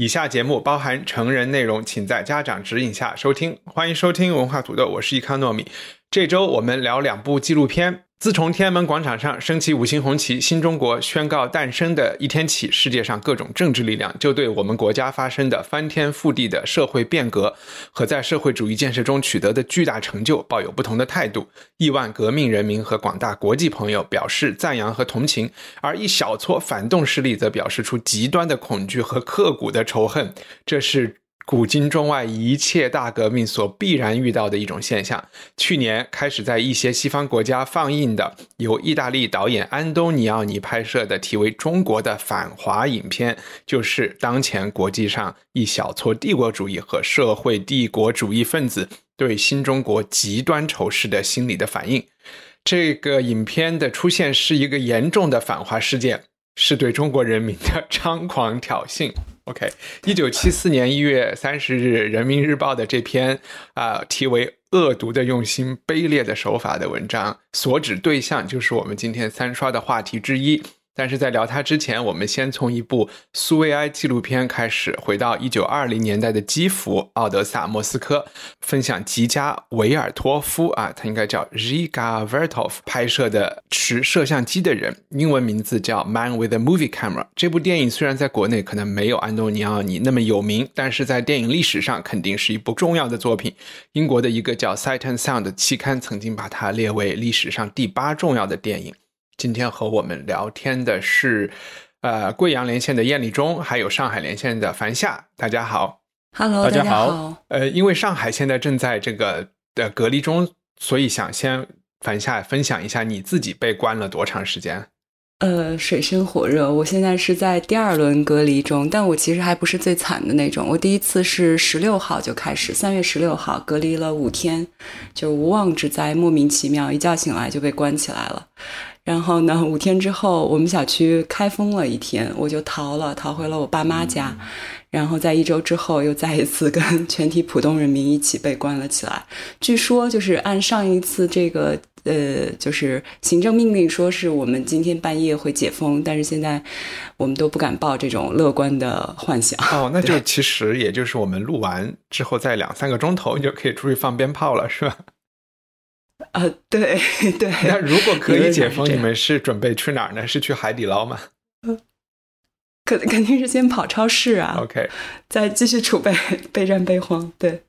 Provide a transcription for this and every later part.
以下节目包含成人内容，请在家长指引下收听。欢迎收听文化土豆，我是易康糯米。这周我们聊两部纪录片。自从天安门广场上升起五星红旗，新中国宣告诞生的一天起，世界上各种政治力量就对我们国家发生的翻天覆地的社会变革和在社会主义建设中取得的巨大成就抱有不同的态度。亿万革命人民和广大国际朋友表示赞扬和同情，而一小撮反动势力则表示出极端的恐惧和刻骨的仇恨。这是。古今中外一切大革命所必然遇到的一种现象。去年开始在一些西方国家放映的由意大利导演安东尼奥尼拍摄的题为《中国的反华》影片，就是当前国际上一小撮帝国主义和社会帝国主义分子对新中国极端仇视的心理的反应。这个影片的出现是一个严重的反华事件，是对中国人民的猖狂挑衅。OK，一九七四年一月三十日，《人民日报》的这篇啊题为《恶毒的用心，卑劣的手法》的文章，所指对象就是我们今天三刷的话题之一。但是在聊它之前，我们先从一部苏维埃纪录片开始，回到一九二零年代的基辅、奥德萨、莫斯科，分享吉加维尔托夫啊，他应该叫 Riga Vertov 拍摄的持摄像机的人，英文名字叫 Man with a Movie Camera。这部电影虽然在国内可能没有安东尼奥尼那么有名，但是在电影历史上肯定是一部重要的作品。英国的一个叫 Sight and Sound 的期刊曾经把它列为历史上第八重要的电影。今天和我们聊天的是，呃，贵阳连线的燕立忠，还有上海连线的樊夏。大家好，Hello，大家好。呃，因为上海现在正在这个的隔离中，所以想先樊夏分享一下你自己被关了多长时间。呃，水深火热，我现在是在第二轮隔离中，但我其实还不是最惨的那种。我第一次是十六号就开始，三月十六号隔离了五天，就无妄之灾，莫名其妙，一觉醒来就被关起来了。然后呢？五天之后，我们小区开封了一天，我就逃了，逃回了我爸妈家。然后在一周之后，又再一次跟 全体普通人民一起被关了起来。据说就是按上一次这个呃，就是行政命令说是我们今天半夜会解封，但是现在我们都不敢抱这种乐观的幻想。哦，那就其实也就是我们录完之后，在两三个钟头，你就可以出去放鞭炮了，是吧？呃，对对。那如果可以解封，你们是准备去哪儿呢？是去海底捞吗？肯肯定是先跑超市啊。OK，再继续储备备战备荒。对。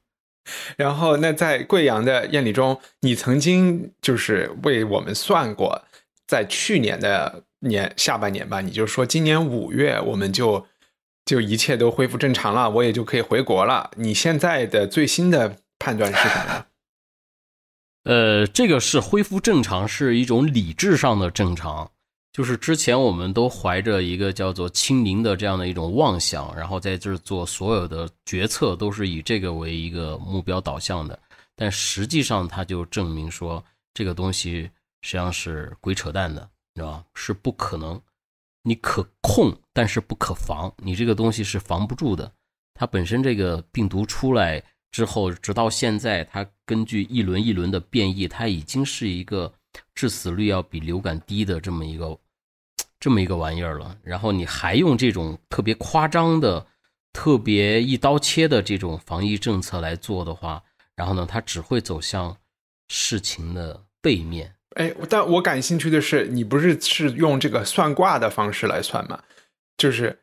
然后，那在贵阳的宴礼中，你曾经就是为我们算过，在去年的年下半年吧，你就说今年五月我们就就一切都恢复正常了，我也就可以回国了。你现在的最新的判断是什么？呃，这个是恢复正常，是一种理智上的正常。就是之前我们都怀着一个叫做清零的这样的一种妄想，然后在这做所有的决策都是以这个为一个目标导向的。但实际上，它就证明说这个东西实际上是鬼扯淡的，你知道吧？是不可能，你可控，但是不可防。你这个东西是防不住的。它本身这个病毒出来。之后，直到现在，它根据一轮一轮的变异，它已经是一个致死率要比流感低的这么一个这么一个玩意儿了。然后你还用这种特别夸张的、特别一刀切的这种防疫政策来做的话，然后呢，它只会走向事情的背面。哎，但我感兴趣的是，你不是是用这个算卦的方式来算吗？就是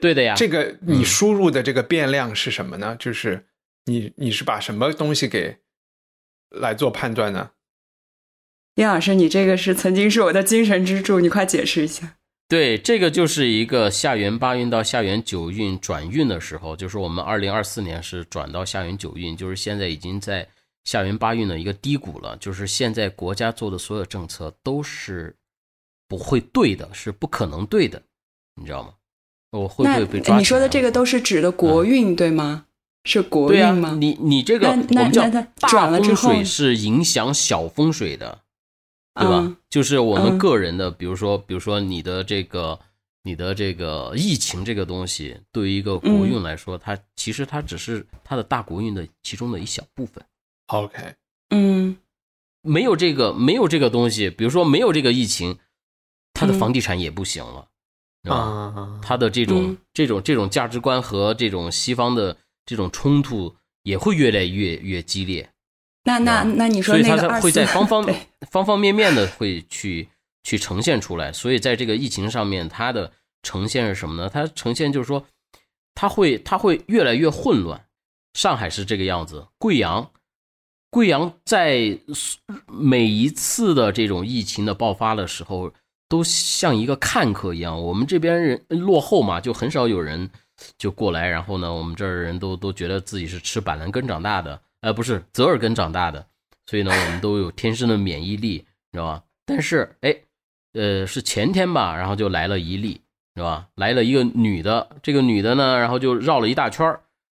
对的呀。这个你输入的这个变量是什么呢？就是。你你是把什么东西给来做判断呢？叶老师，你这个是曾经是我的精神支柱，你快解释一下。对，这个就是一个下元八运到下元九运转运的时候，就是我们二零二四年是转到下元九运，就是现在已经在下元八运的一个低谷了。就是现在国家做的所有政策都是不会对的，是不可能对的。你知道吗？我会不会被抓？你说的这个都是指的国运对吗？是国运吗？你你这个我们叫大风水是影响小风水的，对吧？就是我们个人的，比如说，比如说你的这个。你的这个疫情这个东西，对于一个国运来说，它其实它只是它的大国运的其中的一小部分。OK，嗯，没有这个没有这个东西，比如说没有这个疫情，它的房地产也不行了，啊，它的这种这种这种价值观和这种西方的这种冲突也会越来越越激烈。那那那你说那个会在 方方方方面面的会去。去呈现出来，所以在这个疫情上面，它的呈现是什么呢？它呈现就是说，它会它会越来越混乱。上海是这个样子，贵阳，贵阳在每一次的这种疫情的爆发的时候，都像一个看客一样。我们这边人落后嘛，就很少有人就过来。然后呢，我们这儿人都都觉得自己是吃板蓝根长大的，呃，不是泽尔根长大的，所以呢，我们都有天生的免疫力，知道吧？但是，哎。呃，是前天吧，然后就来了一例，是吧？来了一个女的，这个女的呢，然后就绕了一大圈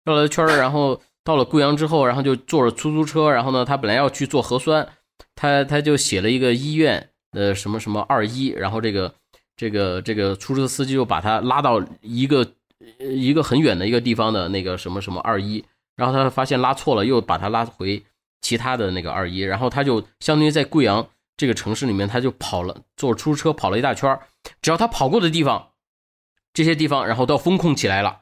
绕了一圈然后到了贵阳之后，然后就坐着出租车，然后呢，她本来要去做核酸，她她就写了一个医院呃什么什么二一，然后这个这个这个出租车司机就把她拉到一个一个很远的一个地方的那个什么什么二一，然后他发现拉错了，又把他拉回其他的那个二一，然后他就相当于在贵阳。这个城市里面，他就跑了，坐出租车跑了一大圈只要他跑过的地方，这些地方，然后都要封控起来了，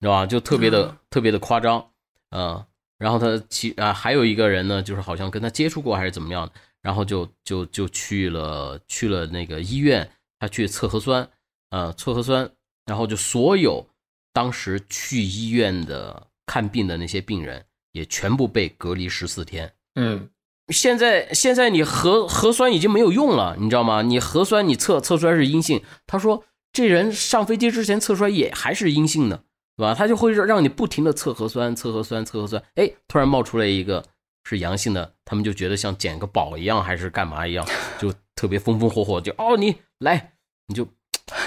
知道吧？就特别的特别的夸张，嗯。然后他其啊还有一个人呢，就是好像跟他接触过还是怎么样，然后就就就去了去了那个医院，他去测核酸，呃，测核酸，然后就所有当时去医院的看病的那些病人，也全部被隔离十四天，嗯。现在现在你核核酸已经没有用了，你知道吗？你核酸你测测出来是阴性，他说这人上飞机之前测出来也还是阴性的，对吧？他就会让让你不停的测核酸，测核酸，测核酸，哎，突然冒出来一个是阳性的，他们就觉得像捡个宝一样，还是干嘛一样，就特别风风火火，就哦你来，你就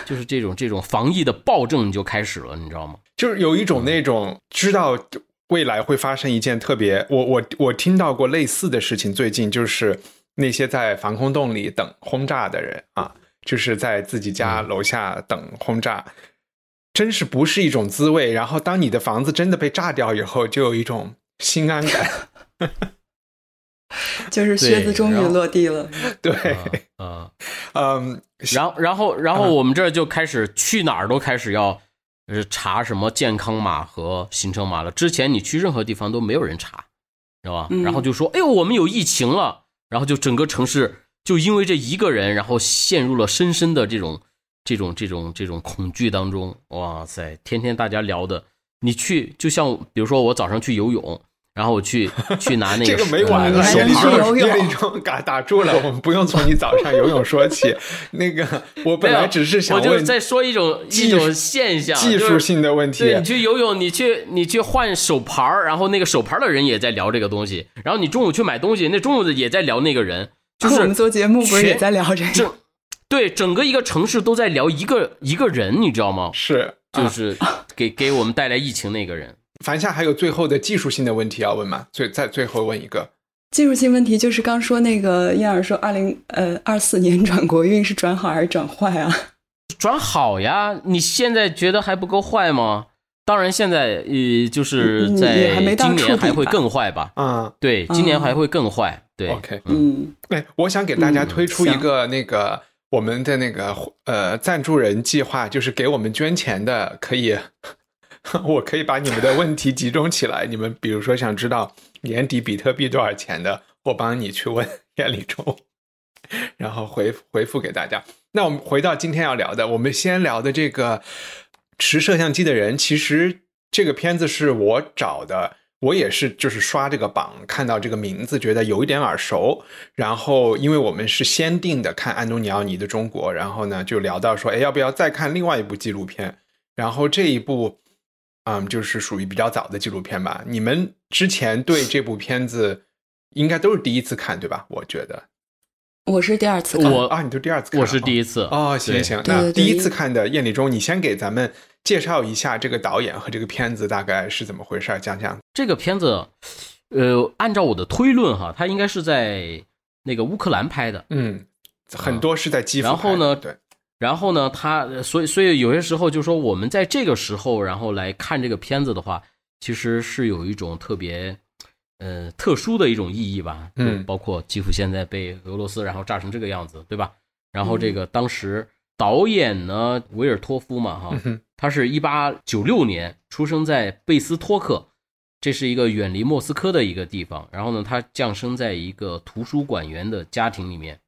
就是这种这种防疫的暴政就开始了，你知道吗？就是有一种那种知道。未来会发生一件特别，我我我听到过类似的事情。最近就是那些在防空洞里等轰炸的人啊，就是在自己家楼下等轰炸，真是不是一种滋味。然后当你的房子真的被炸掉以后，就有一种心安感，就是靴子终于落地了。对，嗯嗯，然后然后然后我们这就开始去哪儿都开始要。是查什么健康码和行程码了？之前你去任何地方都没有人查，知道吧？然后就说：“哎呦，我们有疫情了。”然后就整个城市就因为这一个人，然后陷入了深深的这种、这种、这种、这种恐惧当中。哇塞，天天大家聊的，你去就像比如说我早上去游泳。然后我去 去拿那个，这个没完了。叶立中，叶立中，打打住了，我们不用从你早上游泳说起。那个，我本来只是想问，再说一种一种现象，技术性的问题。你去游泳，你去你去换手牌然后那个手牌的人也在聊这个东西。然后你中午去买东西，那中午的也在聊那个人。就是我们做节目不是也在聊这个？对，整个一个城市都在聊一个一个人，你知道吗？是，就是给给我们带来疫情那个人。凡夏还有最后的技术性的问题要问吗？最再最后问一个技术性问题，就是刚说那个燕儿说二零呃二四年转国运是转好还是转坏啊？转好呀！你现在觉得还不够坏吗？当然，现在呃就是在今年还会更坏吧？啊，对，今年还会更坏。对，OK，嗯，哎，我想给大家推出一个那个我们的那个呃赞助人计划，就是给我们捐钱的可以。我可以把你们的问题集中起来。你们比如说想知道年底比特币多少钱的，我帮你去问 叶立忠，然后回回复给大家。那我们回到今天要聊的，我们先聊的这个持摄像机的人。其实这个片子是我找的，我也是就是刷这个榜看到这个名字，觉得有一点耳熟。然后因为我们是先定的看安东尼奥尼的中国，然后呢就聊到说，哎，要不要再看另外一部纪录片？然后这一部。嗯，就是属于比较早的纪录片吧。你们之前对这部片子应该都是第一次看，对吧？我觉得，我是第二次看，我啊，你都第二次看，我是第一次哦，行对行，那第一次看的《艳丽中》，你先给咱们介绍一下这个导演和这个片子大概是怎么回事，讲讲。这个片子，呃，按照我的推论哈，它应该是在那个乌克兰拍的。嗯，很多是在基辅然后呢拍的对，然后呢，他所以所以有些时候就说我们在这个时候，然后来看这个片子的话，其实是有一种特别呃特殊的一种意义吧。嗯包括基辅现在被俄罗斯然后炸成这个样子，对吧？然后这个当时导演呢，维尔托夫嘛，哈，他是一八九六年出生在贝斯托克，这是一个远离莫斯科的一个地方。然后呢，他降生在一个图书馆员的家庭里面，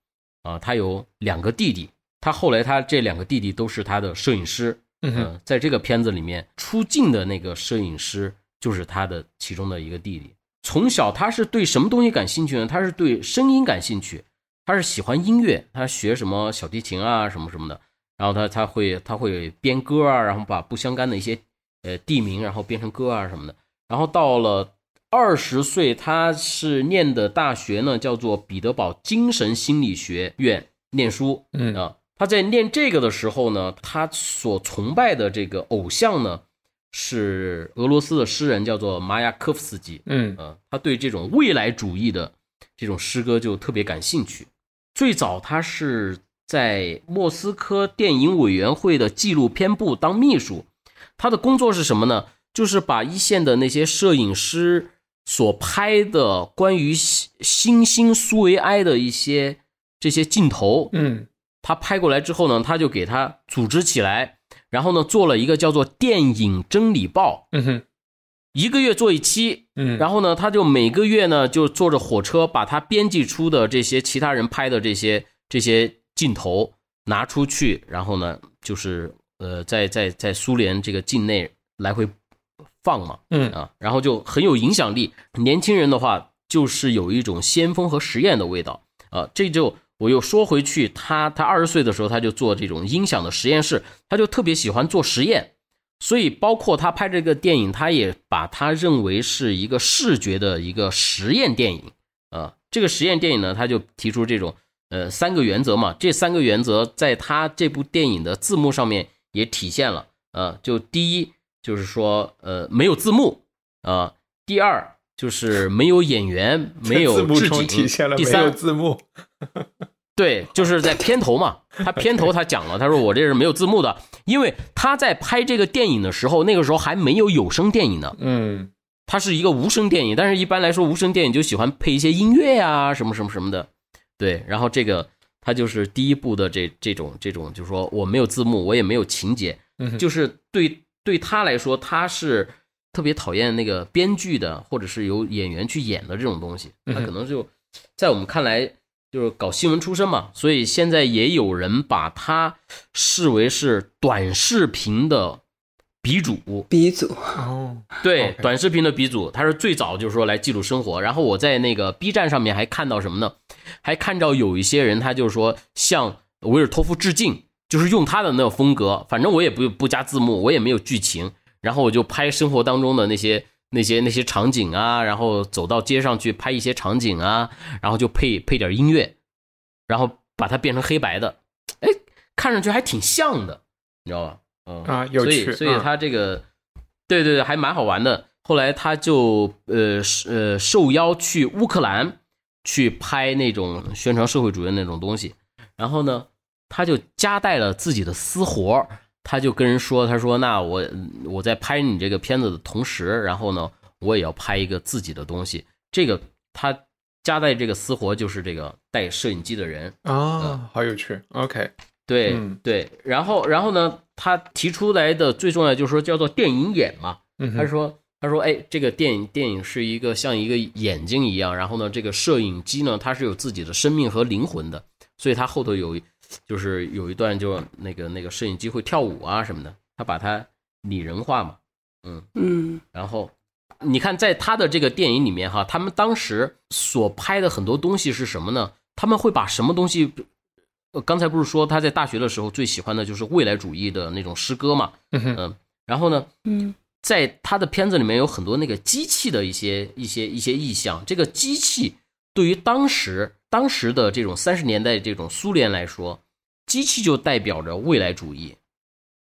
啊、他有两个弟弟。他后来他这两个弟弟都是他的摄影师，嗯在这个片子里面出镜的那个摄影师就是他的其中的一个弟弟。从小他是对什么东西感兴趣呢？他是对声音感兴趣，他是喜欢音乐，他学什么小提琴啊什么什么的。然后他他会他会编歌啊，然后把不相干的一些呃地名，然后编成歌啊什么的。然后到了二十岁，他是念的大学呢，叫做彼得堡精神心理学院念书。嗯啊，他在念这个的时候呢，他所崇拜的这个偶像呢是俄罗斯的诗人，叫做马雅科夫斯基。嗯呃，他对这种未来主义的这种诗歌就特别感兴趣。最早他是在莫斯科电影委员会的纪录片部当秘书，他的工作是什么呢？就是把一线的那些摄影师所拍的关于新新兴苏维埃的一些这些镜头，嗯他拍过来之后呢，他就给他组织起来，然后呢做了一个叫做《电影真理报》，嗯哼，一个月做一期，嗯，然后呢，他就每个月呢就坐着火车，把他编辑出的这些其他人拍的这些这些镜头拿出去，然后呢，就是呃，在在在苏联这个境内来回放嘛，嗯。啊，然后就很有影响力。年轻人的话，就是有一种先锋和实验的味道。啊。这就我又说回去，他他二十岁的时候，他就做这种音响的实验室，他就特别喜欢做实验。所以，包括他拍这个电影，他也把他认为是一个视觉的一个实验电影啊。这个实验电影呢，他就提出这种呃三个原则嘛。这三个原则在他这部电影的字幕上面也体现了。呃，就第一就是说呃没有字幕啊、第二就是没有演员，没有字幕置景中体现了第没有三字幕，对，就是在片头嘛，他片头他讲了，他说我这是没有字幕的，因为他在拍这个电影的时候，那个时候还没有有声电影呢，嗯。它是一个无声电影，但是一般来说无声电影就喜欢配一些音乐呀、什么什么什么的，对，然后这个他就是第一部的这这种这种，就是说我没有字幕，我也没有情节，嗯，就是对对他来说，他是特别讨厌那个编剧的，或者是由演员去演的这种东西。他可能就在我们看来，就是搞新闻出身嘛，所以现在也有人把他视为是短视频的鼻祖。鼻祖，哦，对短视频的鼻祖，他是最早就是说来记录生活。然后我在那个 B 站上面还看到什么呢？还看到有一些人他就是说向维尔托夫致敬，就是用他的那个风格，反正我也不不加字幕，我也没有剧情，然后我就拍生活当中的那些那些那些场景啊，然后走到街上去拍一些场景啊，然后就配配点音乐，然后把它变成黑白的，哎，看上去还挺像的，你知道吧？嗯啊有所趣以所以嗯他这个，对对对，还蛮好玩的。后来他就呃呃受邀去乌克兰去拍那种宣传社会主义那种东西，然后呢，他就夹带了自己的私活儿他就跟人说，他说那我我在拍你这个片子的同时，然后呢，我也要拍一个自己的东西。这个他夹带这个私活就是这个带摄影机的人，啊，好有趣，OK，对、嗯。对，然后然后呢，他提出来的最重要就是说叫做电影眼嘛，他说他说哎，这个电影电影是一个像一个眼睛一样，然后呢，这个摄影机呢它是有自己的生命和灵魂的，所以它后头有就是有一段就那个那个摄影机会跳舞啊什么的，他把它拟人化嘛，嗯，嗯然后你看，在他的这个电影里面哈，他们当时所拍的很多东西是什么呢？他们会把什么东西？呃，刚才不是说他在大学的时候最喜欢的就是未来主义的那种诗歌嘛？嗯，然后呢，嗯在他的片子里面有很多那个机器的一些一些一些意象，这个机器对于当时当时的这种三十年代这种苏联来说，机器就代表着未来主义，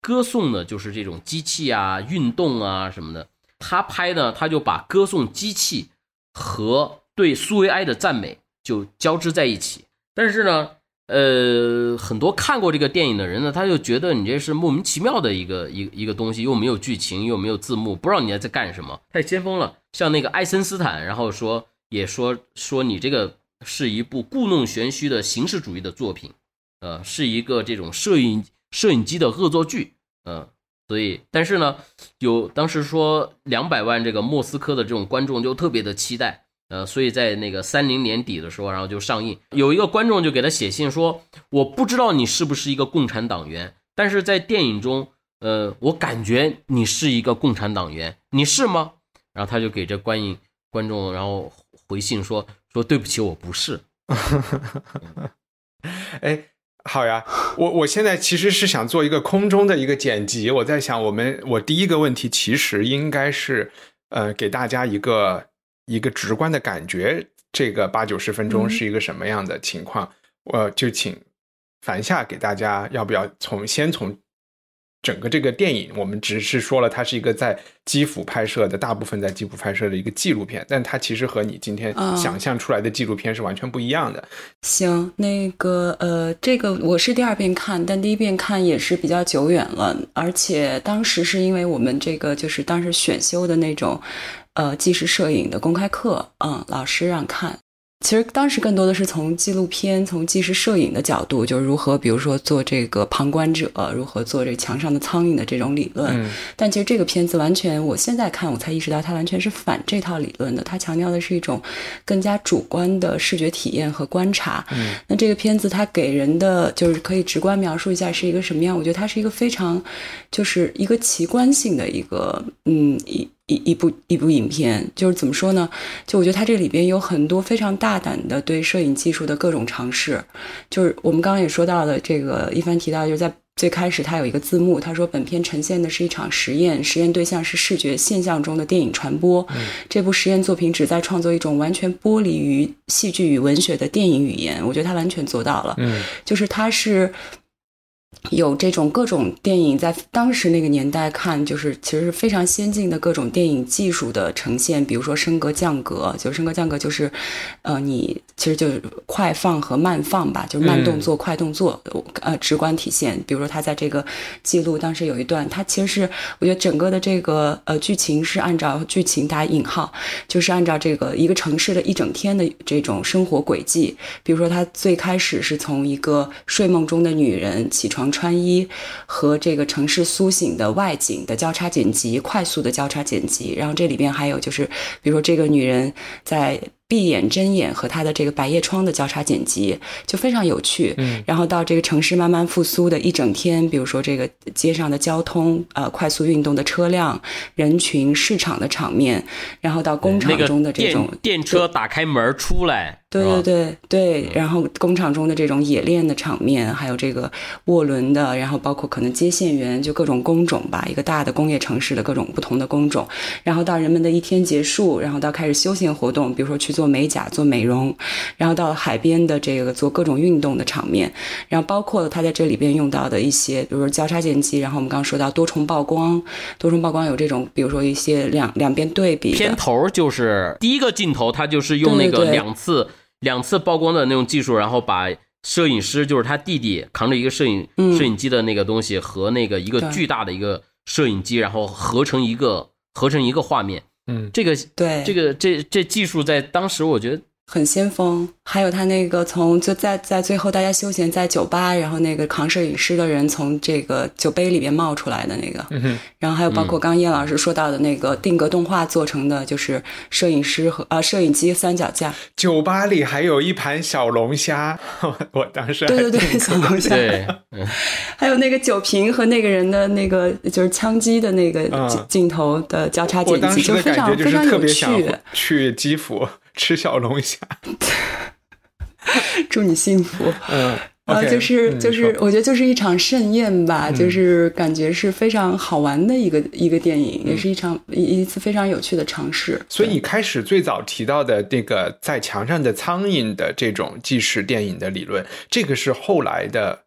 歌颂的就是这种机器啊、运动啊什么的。他拍呢，他就把歌颂机器和对苏维埃的赞美就交织在一起。但是呢，呃，很多看过这个电影的人呢，他就觉得你这是莫名其妙的一个一一个东西，又没有剧情，又没有字幕，不知道你在干什么，太先锋了。像那个爱森斯坦，然后说也说说你这个是一部故弄玄虚的形式主义的作品，呃，是一个这种摄影摄影机的恶作剧，呃。所以，但是呢，有当时说两百万这个莫斯科的这种观众就特别的期待，呃，所以在那个三零年底的时候，然后就上映。有一个观众就给他写信说：“我不知道你是不是一个共产党员，但是在电影中，呃，我感觉你是一个共产党员，你是吗？”然后他就给这观影观众然后回信说：“说对不起，我不是。”哎。好呀，我我现在其实是想做一个空中的一个剪辑。我在想，我们我第一个问题其实应该是，呃，给大家一个一个直观的感觉，这个八九十分钟是一个什么样的情况？我就请樊夏给大家，要不要从先从。整个这个电影，我们只是说了，它是一个在基辅拍摄的，大部分在基辅拍摄的一个纪录片，但它其实和你今天想象出来的纪录片是完全不一样的。行，那个呃，这个我是第二遍看，但第一遍看也是比较久远了，而且当时是因为我们这个就是当时选修的那种呃纪实摄影的公开课，嗯，老师让看。其实当时更多的是从纪录片、从纪实摄影的角度，就是如何，比如说做这个旁观者，如何做这墙上的苍蝇的这种理论。但其实这个片子完全，我现在看我才意识到，它完全是反这套理论的。它强调的是一种更加主观的视觉体验和观察。那这个片子它给人的就是可以直观描述一下是一个什么样？我觉得它是一个非常，就是一个奇观性的一个，嗯一。一一部一部影片，就是怎么说呢？就我觉得它这里边有很多非常大胆的对摄影技术的各种尝试。就是我们刚刚也说到的，这个一帆提到，就是在最开始他有一个字幕，他说本片呈现的是一场实验，实验对象是视觉现象中的电影传播。这部实验作品旨在创作一种完全剥离于戏剧与文学的电影语言。我觉得他完全做到了。嗯，就是他是。有这种各种电影在当时那个年代看，就是其实是非常先进的各种电影技术的呈现。比如说升格降格，就升格降格就是，呃，你其实就是快放和慢放吧，就是慢动作、快动作，呃，直观体现。比如说他在这个记录当时有一段，他其实是我觉得整个的这个呃剧情是按照剧情打引号，就是按照这个一个城市的一整天的这种生活轨迹。比如说他最开始是从一个睡梦中的女人起床。穿衣和这个城市苏醒的外景的交叉剪辑，快速的交叉剪辑，然后这里边还有就是，比如说这个女人在。闭眼睁眼和她的这个百叶窗的交叉剪辑就非常有趣。嗯，然后到这个城市慢慢复苏的一整天，比如说这个街上的交通，呃，快速运动的车辆、人群、市场的场面，然后到工厂中的这种电车打开门出来，对对对对，然后工厂中的这种冶炼的场面，还有这个涡轮的，然后包括可能接线员，就各种工种吧，一个大的工业城市的各种不同的工种，然后到人们的一天结束，然后到开始休闲活动，比如说去。做美甲、做美容，然后到海边的这个做各种运动的场面，然后包括他在这里边用到的一些，比如说交叉剪辑，然后我们刚刚说到多重曝光，多重曝光有这种，比如说一些两两边对比。片头就是第一个镜头，他就是用那个两次两次曝光的那种技术，然后把摄影师就是他弟弟扛着一个摄影摄影机的那个东西和那个一个巨大的一个摄影机，然后合成一个合成一个画面。嗯，这个对这个这这技术在当时我觉得。很先锋，还有他那个从就在在最后大家休闲在酒吧，然后那个扛摄影师的人从这个酒杯里面冒出来的那个，然后还有包括刚刚叶老师说到的那个定格动画做成的，就是摄影师和啊摄影机三脚架。酒吧里还有一盘小龙虾，我当时对对对小龙虾，对，还有那个酒瓶和那个人的那个就是枪击的那个镜头的交叉剪辑，就非常非常有趣。去基辅。吃小龙虾，祝你幸福。嗯，呃，就是就是，我觉得就是一场盛宴吧，就是感觉是非常好玩的一个一个电影，也是一场一一次非常有趣的尝试。所以你开始最早提到的那个在墙上的苍蝇的这种纪实电影的理论，这个是后来的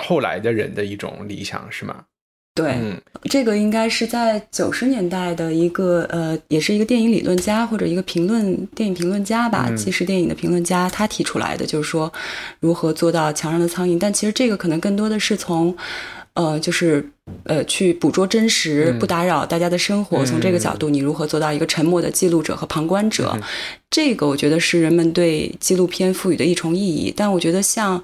后来的人的一种理想，是吗？对，这个应该是在九十年代的一个呃，也是一个电影理论家或者一个评论电影评论家吧，纪实电影的评论家，他提出来的，就是说如何做到墙上的苍蝇。但其实这个可能更多的是从呃，就是呃，去捕捉真实，不打扰大家的生活。从这个角度，你如何做到一个沉默的记录者和旁观者？这个我觉得是人们对纪录片赋予的一重意义。但我觉得像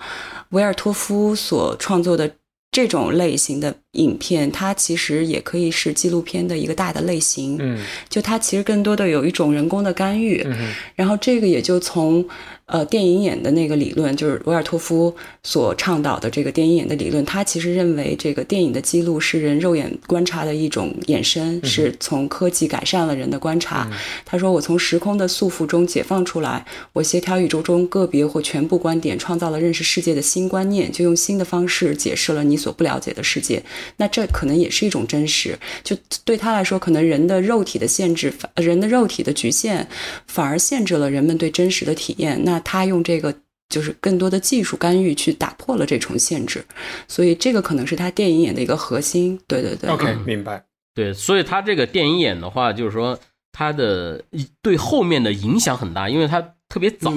维尔托夫所创作的。这种类型的影片，它其实也可以是纪录片的一个大的类型。嗯，就它其实更多的有一种人工的干预。嗯，然后这个也就从。呃，电影眼的那个理论就是维尔托夫所倡导的这个电影眼的理论。他其实认为，这个电影的记录是人肉眼观察的一种衍生，是从科技改善了人的观察。他说：“我从时空的束缚中解放出来，我协调宇宙中个别或全部观点，创造了认识世界的新观念，就用新的方式解释了你所不了解的世界。那这可能也是一种真实。就对他来说，可能人的肉体的限制，人的肉体的局限，反而限制了人们对真实的体验。那他用这个就是更多的技术干预去打破了这重限制，所以这个可能是他电影眼的一个核心。对对对，OK，明白。对，所以他这个电影眼的话，就是说他的对后面的影响很大，因为他特别早，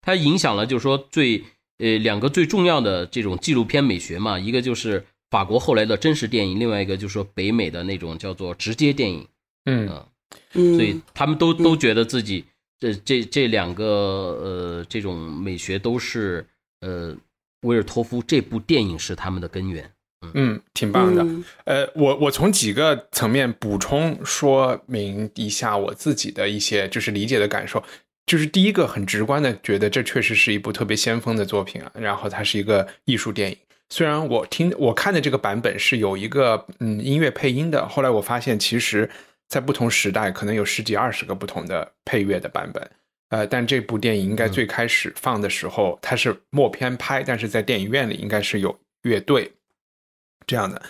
他影响了就是说最呃两个最重要的这种纪录片美学嘛，一个就是法国后来的真实电影，另外一个就是说北美的那种叫做直接电影。嗯嗯，所以他们都都觉得自己。这这这两个呃，这种美学都是呃，威尔托夫这部电影是他们的根源。嗯，挺棒的。呃，我我从几个层面补充说明一下我自己的一些就是理解的感受。就是第一个很直观的觉得这确实是一部特别先锋的作品啊。然后它是一个艺术电影。虽然我听我看的这个版本是有一个嗯音乐配音的，后来我发现其实。在不同时代，可能有十几二十个不同的配乐的版本，呃，但这部电影应该最开始放的时候，它是默片拍，但是在电影院里应该是有乐队这样的。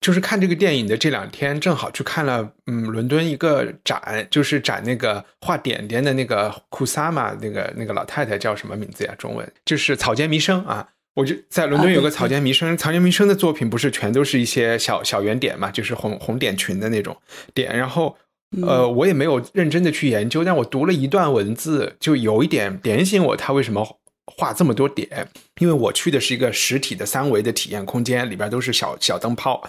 就是看这个电影的这两天，正好去看了，嗯，伦敦一个展，就是展那个画点点的那个库萨玛那个那个老太太叫什么名字呀？中文就是草间弥生啊。我就在伦敦有个草间弥生，草间弥生的作品不是全都是一些小小圆点嘛，就是红红点群的那种点。然后，呃，我也没有认真的去研究，但我读了一段文字，就有一点点醒我，他为什么画这么多点？因为我去的是一个实体的三维的体验空间，里边都是小小灯泡。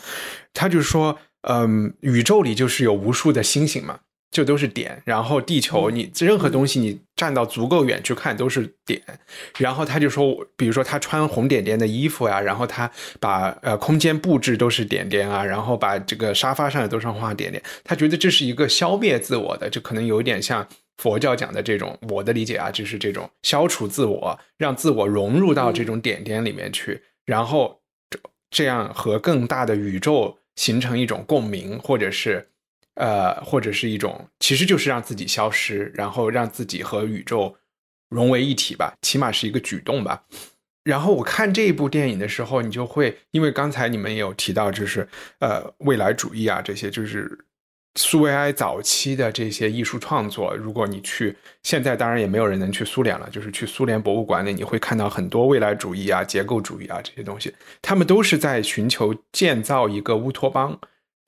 他就说，嗯，宇宙里就是有无数的星星嘛。就都是点，然后地球，你任何东西你站到足够远去看都是点，然后他就说，比如说他穿红点点的衣服呀，然后他把呃空间布置都是点点啊，然后把这个沙发上也都是画点点，他觉得这是一个消灭自我的，就可能有点像佛教讲的这种，我的理解啊，就是这种消除自我，让自我融入到这种点点里面去，然后这样和更大的宇宙形成一种共鸣，或者是。呃，或者是一种，其实就是让自己消失，然后让自己和宇宙融为一体吧，起码是一个举动吧。然后我看这一部电影的时候，你就会，因为刚才你们也有提到，就是呃未来主义啊，这些就是苏维埃早期的这些艺术创作。如果你去现在，当然也没有人能去苏联了，就是去苏联博物馆里，你会看到很多未来主义啊、结构主义啊这些东西，他们都是在寻求建造一个乌托邦。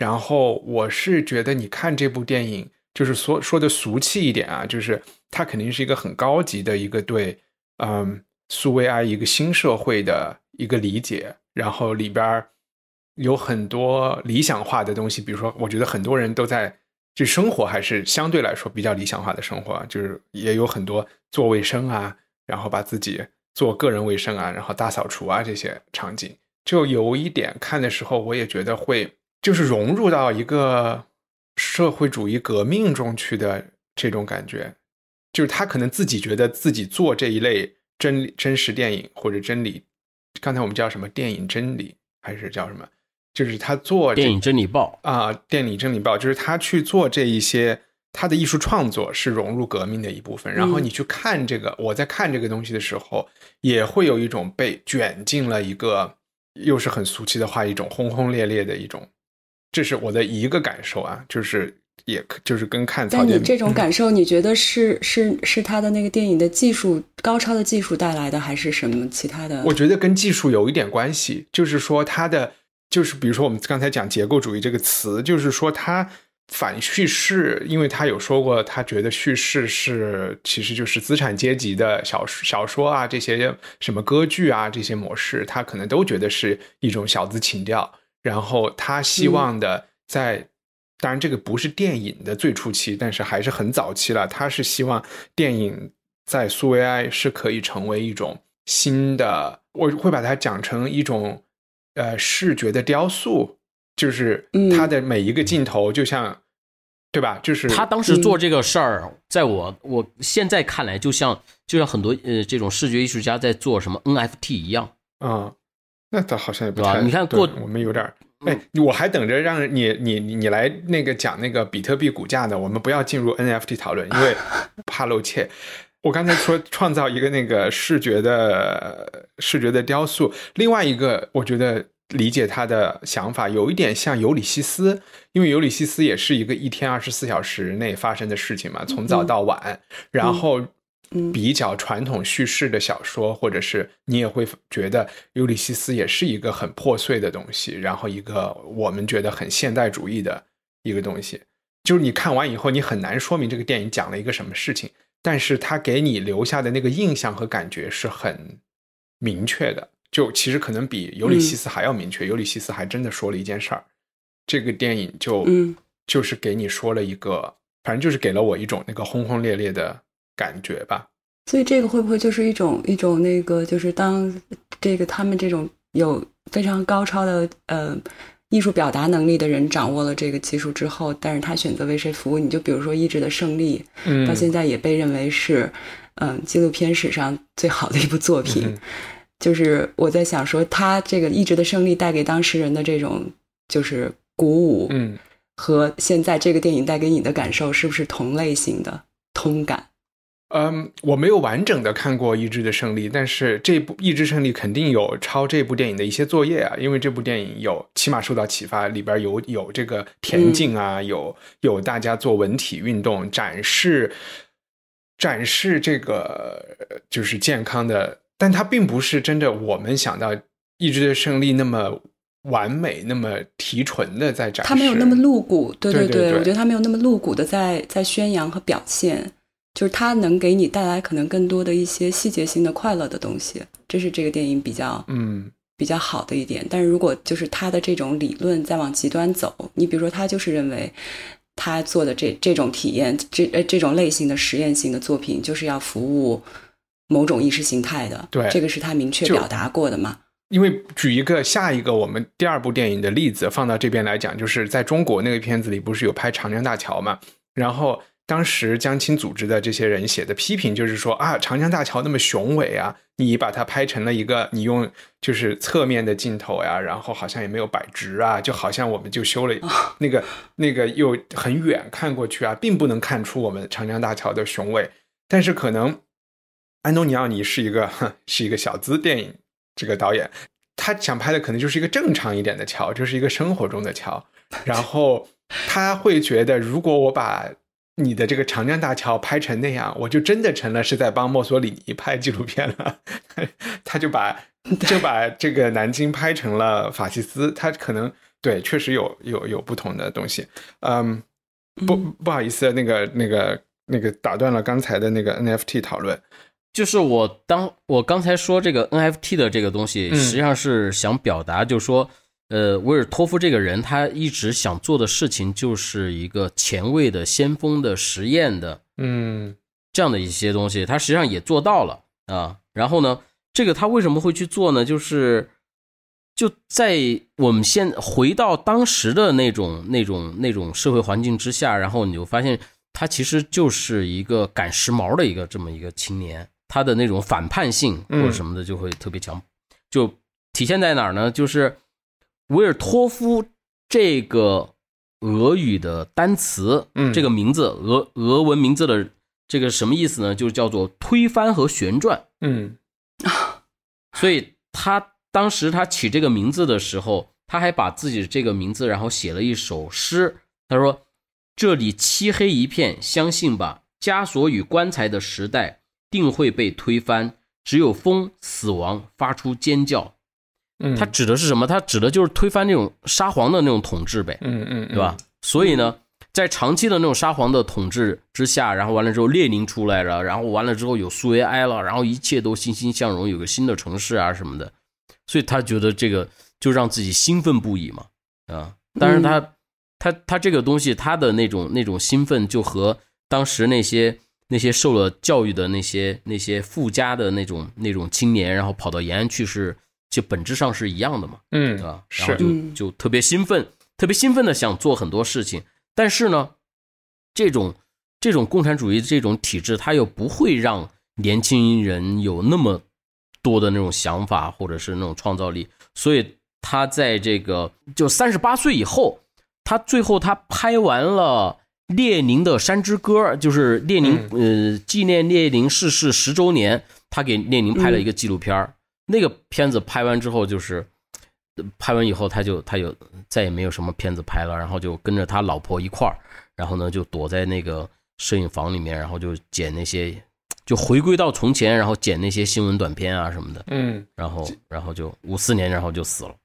然后我是觉得，你看这部电影，就是说说的俗气一点啊，就是它肯定是一个很高级的一个对，嗯，苏维埃一个新社会的一个理解。然后里边有很多理想化的东西，比如说，我觉得很多人都在这生活还是相对来说比较理想化的生活，就是也有很多做卫生啊，然后把自己做个人卫生啊，然后大扫除啊这些场景，就有一点看的时候，我也觉得会。就是融入到一个社会主义革命中去的这种感觉，就是他可能自己觉得自己做这一类真真实电影或者真理，刚才我们叫什么电影真理还是叫什么？就是他做电影真理报啊，电影真理报，就是他去做这一些他的艺术创作是融入革命的一部分。然后你去看这个，我在看这个东西的时候，也会有一种被卷进了一个，又是很俗气的话，一种轰轰烈烈的一种，这是我的一个感受啊，就是也就是跟看。但你这种感受，你觉得是是是他的那个电影的技术高超的技术带来的，还是什么其他的？我觉得跟技术有一点关系，就是说他的。就是比如说，我们刚才讲结构主义这个词，就是说他反叙事，因为他有说过，他觉得叙事是其实就是资产阶级的小小说啊，这些什么歌剧啊这些模式，他可能都觉得是一种小资情调。然后他希望的，在当然这个不是电影的最初期，但是还是很早期了。他是希望电影在苏维埃是可以成为一种新的，我会把它讲成一种。呃，视觉的雕塑，就是他的每一个镜头，就像，对吧？就是他当时做这个事儿，在我我现在看来，就像就像很多呃这种视觉艺术家在做什么 NFT 一样啊。那倒好像也不太，你看过我们有点哎，我还等着让你你你来那个讲那个比特币股价呢。我们不要进入 NFT 讨论，因为 怕露怯。我刚才说创造一个那个视觉的视觉的雕塑，另外一个我觉得理解他的想法有一点像尤里西斯，因为尤里西斯也是一个一天二十四小时内发生的事情嘛，从早到晚。然后比较传统叙事的小说，或者是你也会觉得尤里西斯也是一个很破碎的东西，然后一个我们觉得很现代主义的一个东西，就是你看完以后，你很难说明这个电影讲了一个什么事情。但是它给你留下的那个印象和感觉是很明确的，就其实可能比尤里西斯还要明确。尤里西斯还真的说了一件事儿，这个电影就就是给你说了一个，反正就是给了我一种那个轰轰烈烈的感觉吧。所以这个会不会就是一种一种那个，就是当这个他们这种有非常高超的呃。艺术表达能力的人掌握了这个技术之后，但是他选择为谁服务？你就比如说《意志的胜利》，嗯到现在也被认为是，嗯，纪录片史上最好的一部作品。就是我在想说，他这个《意志的胜利》带给当事人的这种就是鼓舞，嗯，和现在这个电影带给你的感受是不是同类型的通感？嗯，我没有完整的看过《意志的胜利》，但是这部《意志胜利》肯定有抄这部电影的一些作业啊，因为这部电影有起码受到启发，里边有有这个田径啊，有有大家做文体运动，展示展示这个就是健康的，但它并不是真的我们想到《意志的胜利》那么完美、那么提纯的在展示，它没有那么露骨，对对对，我觉得它没有那么露骨的在在宣扬和表现。就是它能给你带来可能更多的一些细节性的快乐的东西，这是这个电影比较嗯比较好的一点。但是如果就是他的这种理论再往极端走，你比如说他就是认为他做的这这种体验，这呃这种类型的实验性的作品就是要服务某种意识形态的，对，这个是他明确表达过的嘛。因为举一个下一个我们第二部电影的例子放到这边来讲，就是在中国那个片子里不是有拍长江大桥嘛，然后。当时江青组织的这些人写的批评就是说啊，长江大桥那么雄伟啊，你把它拍成了一个，你用就是侧面的镜头呀，然后好像也没有摆直啊，就好像我们就修了 那个那个又很远看过去啊，并不能看出我们长江大桥的雄伟。但是可能安东尼奥尼是一个 是一个小资电影这个导演，他想拍的可能就是一个正常一点的桥，就是一个生活中的桥，然后他会觉得如果我把你的这个长江大桥拍成那样，我就真的成了是在帮墨索里尼拍纪录片了。他就把 就把这个南京拍成了法西斯。他可能对，确实有有有不同的东西。嗯，不不好意思，那个那个那个打断了刚才的那个 NFT 讨论。就是我当我刚才说这个 NFT 的这个东西，实际上是想表达，就是说。呃，维尔托夫这个人，他一直想做的事情就是一个前卫的、先锋的实验的，嗯，这样的一些东西，他实际上也做到了啊。然后呢，这个他为什么会去做呢？就是就在我们现回到当时的那种、那种、那种社会环境之下，然后你就发现他其实就是一个赶时髦的一个这么一个青年，他的那种反叛性或者什么的就会特别强，就体现在哪儿呢？就是。维尔托夫这个俄语的单词，嗯这个名字俄俄文名字的这个什么意思呢？就叫做推翻和旋转。嗯 所以他当时他起这个名字的时候，他还把自己这个名字，然后写了一首诗。他说：“这里漆黑一片，相信吧，枷锁与棺材的时代定会被推翻，只有风、死亡发出尖叫。”嗯，他指的是什么？他指的就是推翻那种沙皇的那种统治呗。嗯嗯，对吧？所以呢，在长期的那种沙皇的统治之下，然后完了之后，列宁出来了，然后完了之后有苏维埃了，然后一切都欣欣向荣，有个新的城市啊什么的，所以他觉得这个就让自己兴奋不已嘛，啊，但是他、他他这个东西，他的那种那种兴奋，就和当时那些那些受了教育的那些那些富家的那种那种青年，然后跑到延安去是，就本质上是一样的嘛。嗯对吧？然后就嗯就特别兴奋，特别兴奋的想做很多事情，但是呢，这种这种共产主义这种体制，它又不会让年轻人有那么多的那种想法或者是那种创造力，所以他在这个就三十八岁以后，他最后他拍完了。列宁的《山之歌》就是列宁，呃，纪念列宁逝世十周年，他给列宁拍了一个纪录片儿那个片子拍完之后，就是呃拍完以后，他就他就再也没有什么片子拍了，然后就跟着他老婆一块儿，然后呢就躲在那个摄影房里面，然后就剪那些，就回归到从前，然后剪那些新闻短片啊什么的，嗯然后然后就五四年，然后就死了，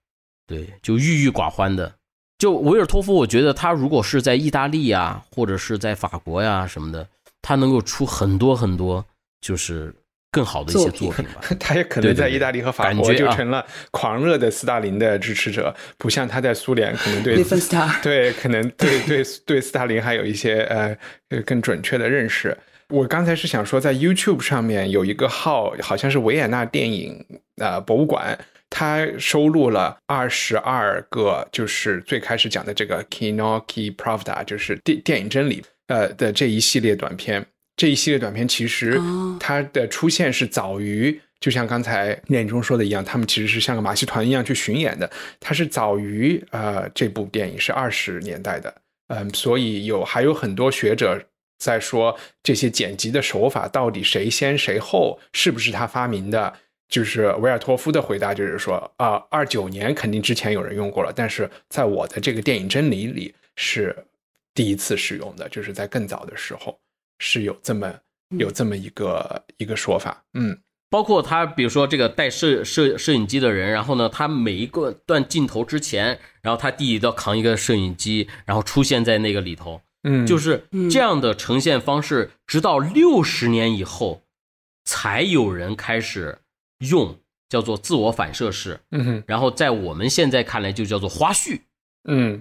对，就郁郁寡欢的。就维尔托夫，我觉得他如果是在意大利呀，或者是在法国呀什么的，他能够出很多很多，就是更好的一些作品吧。他也可能在意大利和法国就成了狂热的斯大林的支持者，不像他在苏联可能对 对，可能对对对斯大林还有一些呃呃更准确的认识。我刚才是想说，在 YouTube 上面有一个号，好像是维也纳电影呃博物馆，它收录了二十二个，就是最开始讲的这个 Kinoki Pravda，就是电电影真理呃的这一系列短片。这一系列短片其实哦它的出现是早于，就像刚才电影中说的一样，他们其实是像个马戏团一样去巡演的。它是早于呃这部电影是二十年代的，嗯，所以有还有很多学者在说这些剪辑的手法到底谁先谁后，是不是他发明的？就是维尔托夫的回答就是说啊，二九年肯定之前有人用过了，但是在我的这个电影真理里是第一次使用的，就是在更早的时候是有这么有这么一个一个说法，嗯包括他，比如说这个带摄摄摄影机的人，然后呢，他每一个段镜头之前，然后他弟弟都要扛一个摄影机，然后出现在那个里头，嗯，就是这样的呈现方式，直到六十年以后，才有人开始用，叫做自我反射式，嗯。然后在我们现在看来就叫做花絮。嗯，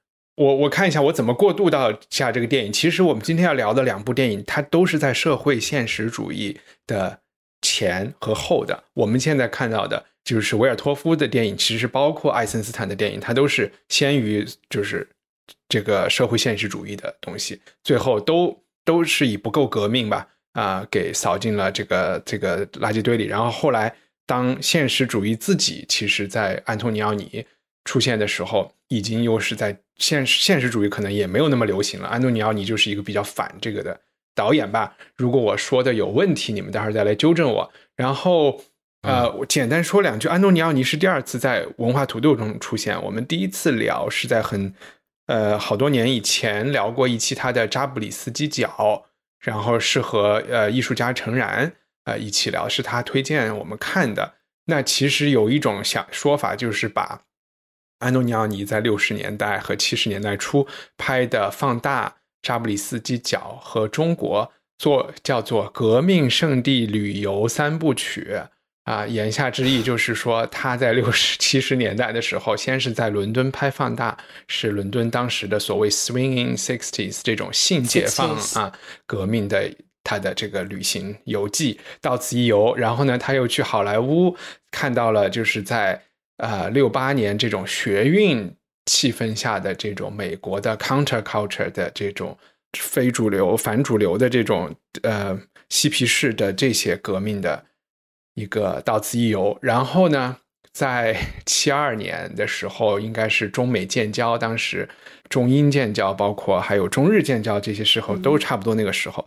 我我看一下我怎么过渡到下这个电影。其实我们今天要聊的两部电影，它都是在社会现实主义的前和后的。我们现在看到的就是维尔托夫的电影，其实包括爱森斯坦的电影，它都是先于就是这个社会现实主义的东西，最后都都是以不够革命吧啊、给扫进了这个这个垃圾堆里。然后后来当现实主义自己其实在安东尼奥尼出现的时候，已经又是在现实现实主义可能也没有那么流行了。安东尼奥尼就是一个比较反这个的导演吧。如果我说的有问题，你们待会儿再来纠正我。然后呃，我简单说两句，安东尼奥尼是第二次在文化土豆中出现。我们第一次聊是在很呃好多年以前聊过一期他的扎布里斯基角，然后是和呃艺术家陈然呃一起聊，是他推荐我们看的。那其实有一种想说法，就是把安东尼奥尼在六十年代和七十年代初拍的《放大》《扎布里斯基角》和《中国》做叫做“革命圣地旅游三部曲”啊，言下之意就是说他在六十七十年代的时候，先是在伦敦拍《放大》，是伦敦当时的所谓 “swinging sixties” 这种性解放啊革命的。他的这个旅行游记到此一游，然后呢，他又去好莱坞看到了，就是在呃六八年这种学运气氛下的这种美国的 counterculture 的这种非主流、反主流的这种呃嬉皮士的这些革命的一个到此一游，然后呢，在 七二年的时候，应该是中美建交，当时中英建交，包括还有中日建交，这些时候都差不多那个时候。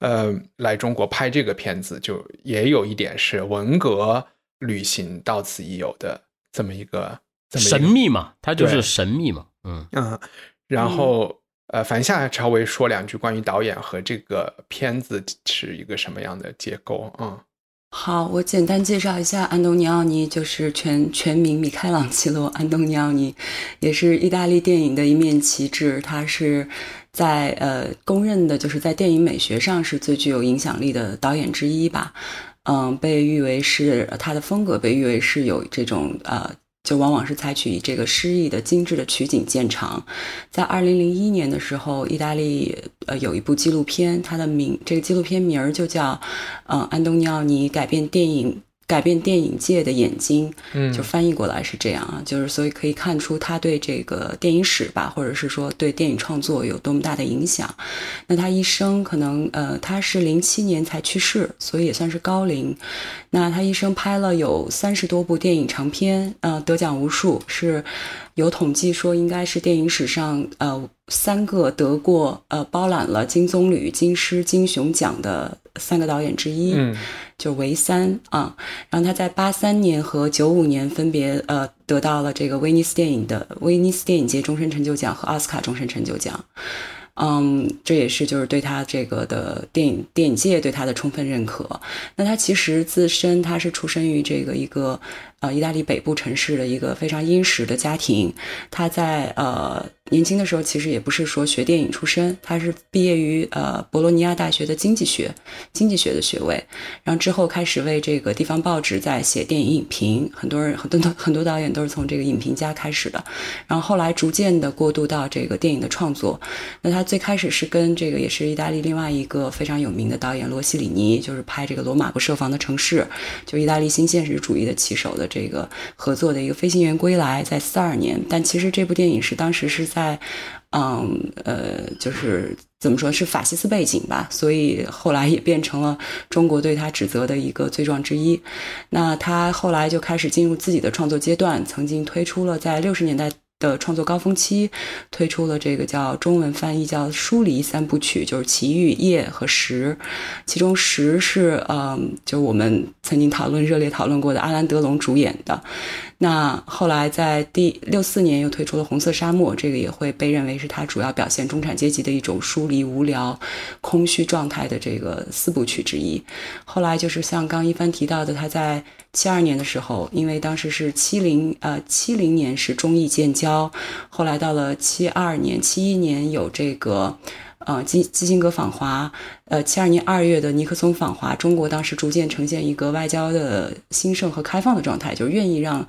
呃，来中国拍这个片子，就也有一点是文革旅行到此一游的这么一个神秘嘛，它就是神秘嘛，嗯嗯。然后呃，反夏稍微说两句关于导演和这个片子是一个什么样的结构啊？好，我简单介绍一下安东尼奥尼，就是全全名米开朗基罗·安东尼奥尼，也是意大利电影的一面旗帜，他是。在呃，公认的就是在电影美学上是最具有影响力的导演之一吧，嗯，被誉为是他的风格被誉为是有这种呃，就往往是采取以这个诗意的精致的取景见长。在二零零一年的时候，意大利呃有一部纪录片，它的名这个纪录片名儿就叫嗯安东尼奥尼改变电影。改变电影界的眼睛，嗯，就翻译过来是这样啊，就是所以可以看出他对这个电影史吧，或者是说对电影创作有多么大的影响。那他一生可能呃，他是零七年才去世，所以也算是高龄。那他一生拍了有三十多部电影长片，呃，得奖无数，是有统计说应该是电影史上呃三个得过呃包揽了金棕榈、金狮、金熊奖的。三个导演之一，嗯，就唯三啊。然后他在八三年和九五年分别呃得到了这个威尼斯电影的威尼斯电影节终身成就奖和奥斯卡终身成就奖。嗯，这也是就是对他这个的电影电影界对他的充分认可。那他其实自身他是出生于这个一个呃意大利北部城市的一个非常殷实的家庭。他在呃。年轻的时候其实也不是说学电影出身，他是毕业于呃博洛尼亚大学的经济学，经济学的学位，然后之后开始为这个地方报纸在写电影影评，很多人很多很多导演都是从这个影评家开始的，然后后来逐渐的过渡到这个电影的创作。那他最开始是跟这个也是意大利另外一个非常有名的导演罗西里尼，就是拍这个《罗马不设防的城市》，就意大利新现实主义的旗手的这个合作的一个飞行员归来，在四二年，但其实这部电影是当时是。在，嗯呃，就是怎么说是法西斯背景吧，所以后来也变成了中国对他指责的一个罪状之一。那他后来就开始进入自己的创作阶段，曾经推出了在六十年代。的创作高峰期，推出了这个叫中文翻译叫《疏离三部曲》，就是《奇遇》《夜》和《十》，其中《十》是嗯，就我们曾经讨论热烈讨论过的阿兰德龙主演的。那后来在第六四年又推出了《红色沙漠》，这个也会被认为是他主要表现中产阶级的一种疏离、无聊、空虚状态的这个四部曲之一。后来就是像刚一帆提到的，他在。七二年的时候，因为当时是七零呃七零年是中意建交，后来到了七二年、七一年有这个呃基基辛格访华，呃七二年二月的尼克松访华，中国当时逐渐呈现一个外交的兴盛和开放的状态，就愿意让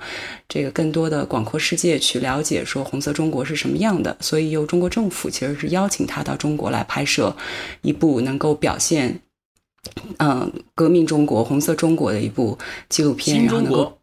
这个更多的广阔世界去了解说红色中国是什么样的，所以由中国政府其实是邀请他到中国来拍摄一部能够表现。嗯，革命中国、红色中国的一部纪录片，然后能够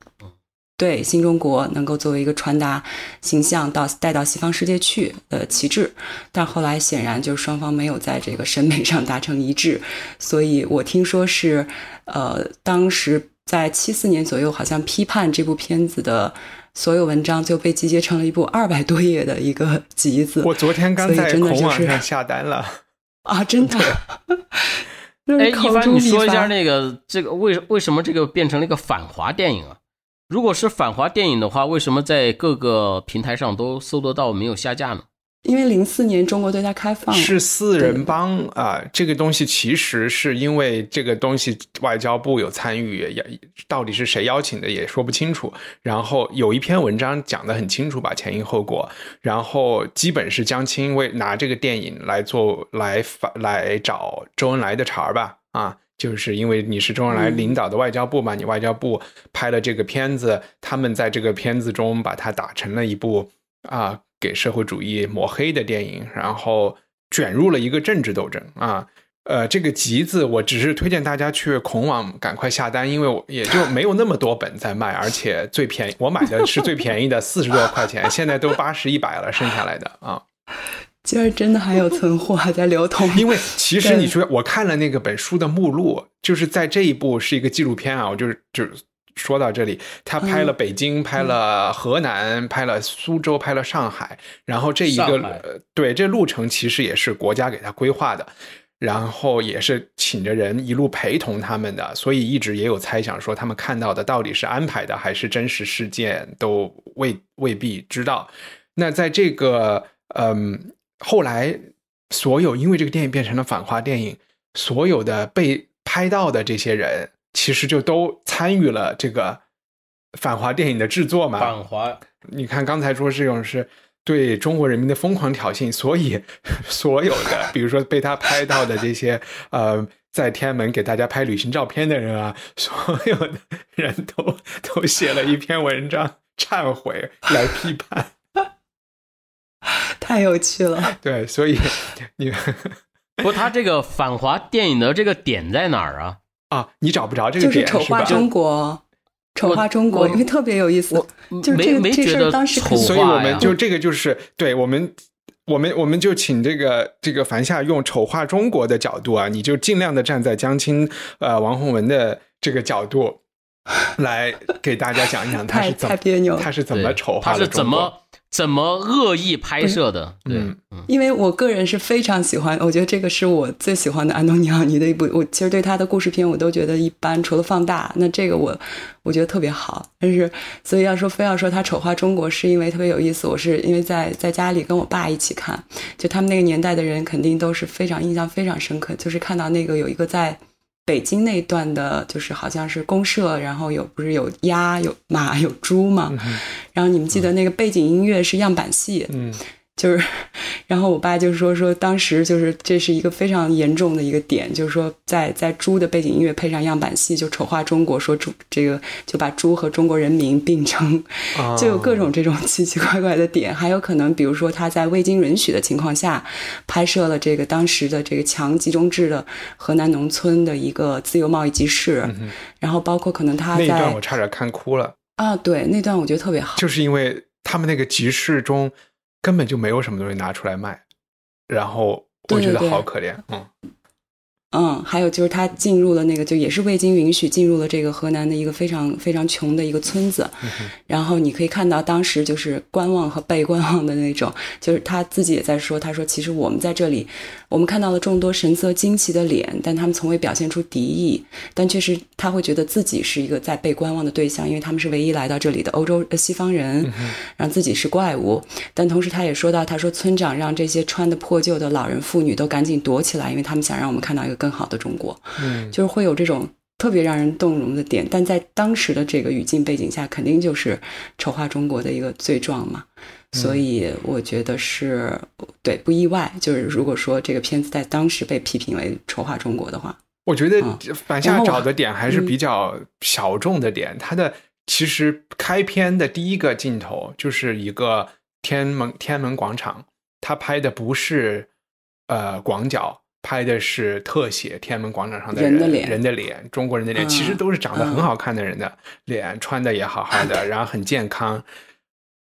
对新中国能够作为一个传达形象到带到西方世界去的旗帜，但后来显然就是双方没有在这个审美上达成一致，所以我听说是呃，当时在七四年左右，好像批判这部片子的所有文章就被集结成了一部二百多页的一个集子。我昨天刚在孔网上下单了。啊，真的。哎，一凡，你说一下那个这个为为什么这个变成了一个反华电影啊？如果是反华电影的话，为什么在各个平台上都搜得到，没有下架呢？因为零四年中国对它开放了，是四人帮啊、这个东西其实是因为这个东西外交部有参与，也到底是谁邀请的也说不清楚。然后有一篇文章讲得很清楚吧，前因后果。然后基本是江青为拿这个电影来做来反来找周恩来的茬儿吧，啊。就是因为你是周恩来领导的外交部嘛，你外交部拍了这个片子，他们在这个片子中把它打成了一部啊给社会主义抹黑的电影，然后卷入了一个政治斗争啊。呃，这个集子我只是推荐大家去孔网赶快下单，因为我也就没有那么多本在卖，而且最便宜，我买的是最便宜的四十多块钱，现在都八十一百了，剩下来的啊。今儿真的还有存货还在流通。因为其实你说，我看了那个本书的目录，就是在这一部是一个纪录片啊，我就是就是说到这里，他拍了北京，拍了河南，拍了苏州，拍了上海，然后这一个呃对这路程其实也是国家给他规划的。然后也是请着人一路陪同他们的，所以一直也有猜想说他们看到的到底是安排的还是真实事件，都未未必知道。那在这个嗯，后来所有因为这个电影变成了反华电影，所有的被拍到的这些人，其实就都参与了这个反华电影的制作嘛。反华你看刚才说这种是对中国人民的疯狂挑衅，所以 所有的，比如说被他拍到的这些呃，在天安门给大家拍旅行照片的人啊，所有的人都都写了一篇文章忏悔来批判。太有趣了，对，所以你 不，他这个反华电影的这个点在哪儿啊？啊，你找不着这个就是点吧？丑化中国，丑化中国，因为特别有意思。就是这个这事儿没觉得当时可所以我们就这个就是对我们。我们我们就请这个这个樊夏用丑化中国的角度啊，你就尽量的站在江青呃王洪文的这个角度来给大家讲一讲他是怎么太别扭他是怎么丑化他是的怎么怎么恶意拍摄的？对，因为我个人是非常喜欢，我觉得这个是我最喜欢的安东尼奥尼的一部。我其实对他的故事片我都觉得一般，除了放大，那这个我我觉得特别好。但是所以要说非要说他丑化中国，是因为特别有意思。我是因为在在家里跟我爸一起看，就他们那个年代的人肯定都是非常印象非常深刻，就是看到那个有一个在。北京那段的，就是好像是公社，然后有不是有鸭、有马、有猪嘛，然后你们记得那个背景音乐是样板戏，嗯就是，然后我爸就说说当时就是这是一个非常严重的一个点，就是说在在猪的背景音乐配上样板戏，就丑化中国，说猪这个就把猪和中国人民并称，啊就有各种这种奇奇怪怪的点，还有可能比如说他在未经允许的情况下拍摄了这个当时的这个强集中制的河南农村的一个自由贸易集市，然后包括可能他那一段我差点看哭了，啊对那段我觉得特别好，就是因为他们那个集市中根本就没有什么东西拿出来卖，然后我觉得好可怜，嗯嗯，还有就是他进入了那个，就也是未经允许进入了这个河南的一个非常非常穷的一个村子，然后你可以看到当时就是观望和被观望的那种，就是他自己也在说，他说其实我们在这里，我们看到了众多神色惊奇的脸，但他们从未表现出敌意，但确实他会觉得自己是一个在被观望的对象，因为他们是唯一来到这里的欧洲呃西方人，然后自己是怪物，但同时他也说到，他说村长让这些穿的破旧的老人妇女都赶紧躲起来，因为他们想让我们看到一个更好的中国，嗯，就是会有这种特别让人动容的点，但在当时的这个语境背景下，肯定就是丑化中国的一个罪状嘛。所以我觉得是对不意外，就是如果说这个片子在当时被批评为丑化中国的话，我觉得嗯反夏然后我找的点还是嗯比较小众的点，它的其实开篇的第一个镜头就是一个天安门天安门广场，他拍的不是呃广角。拍的是特写，天安门广场上的人的脸人的脸，中国人的脸，嗯其实都是长得很嗯好看的人的脸，穿的也好好的，然后很健康。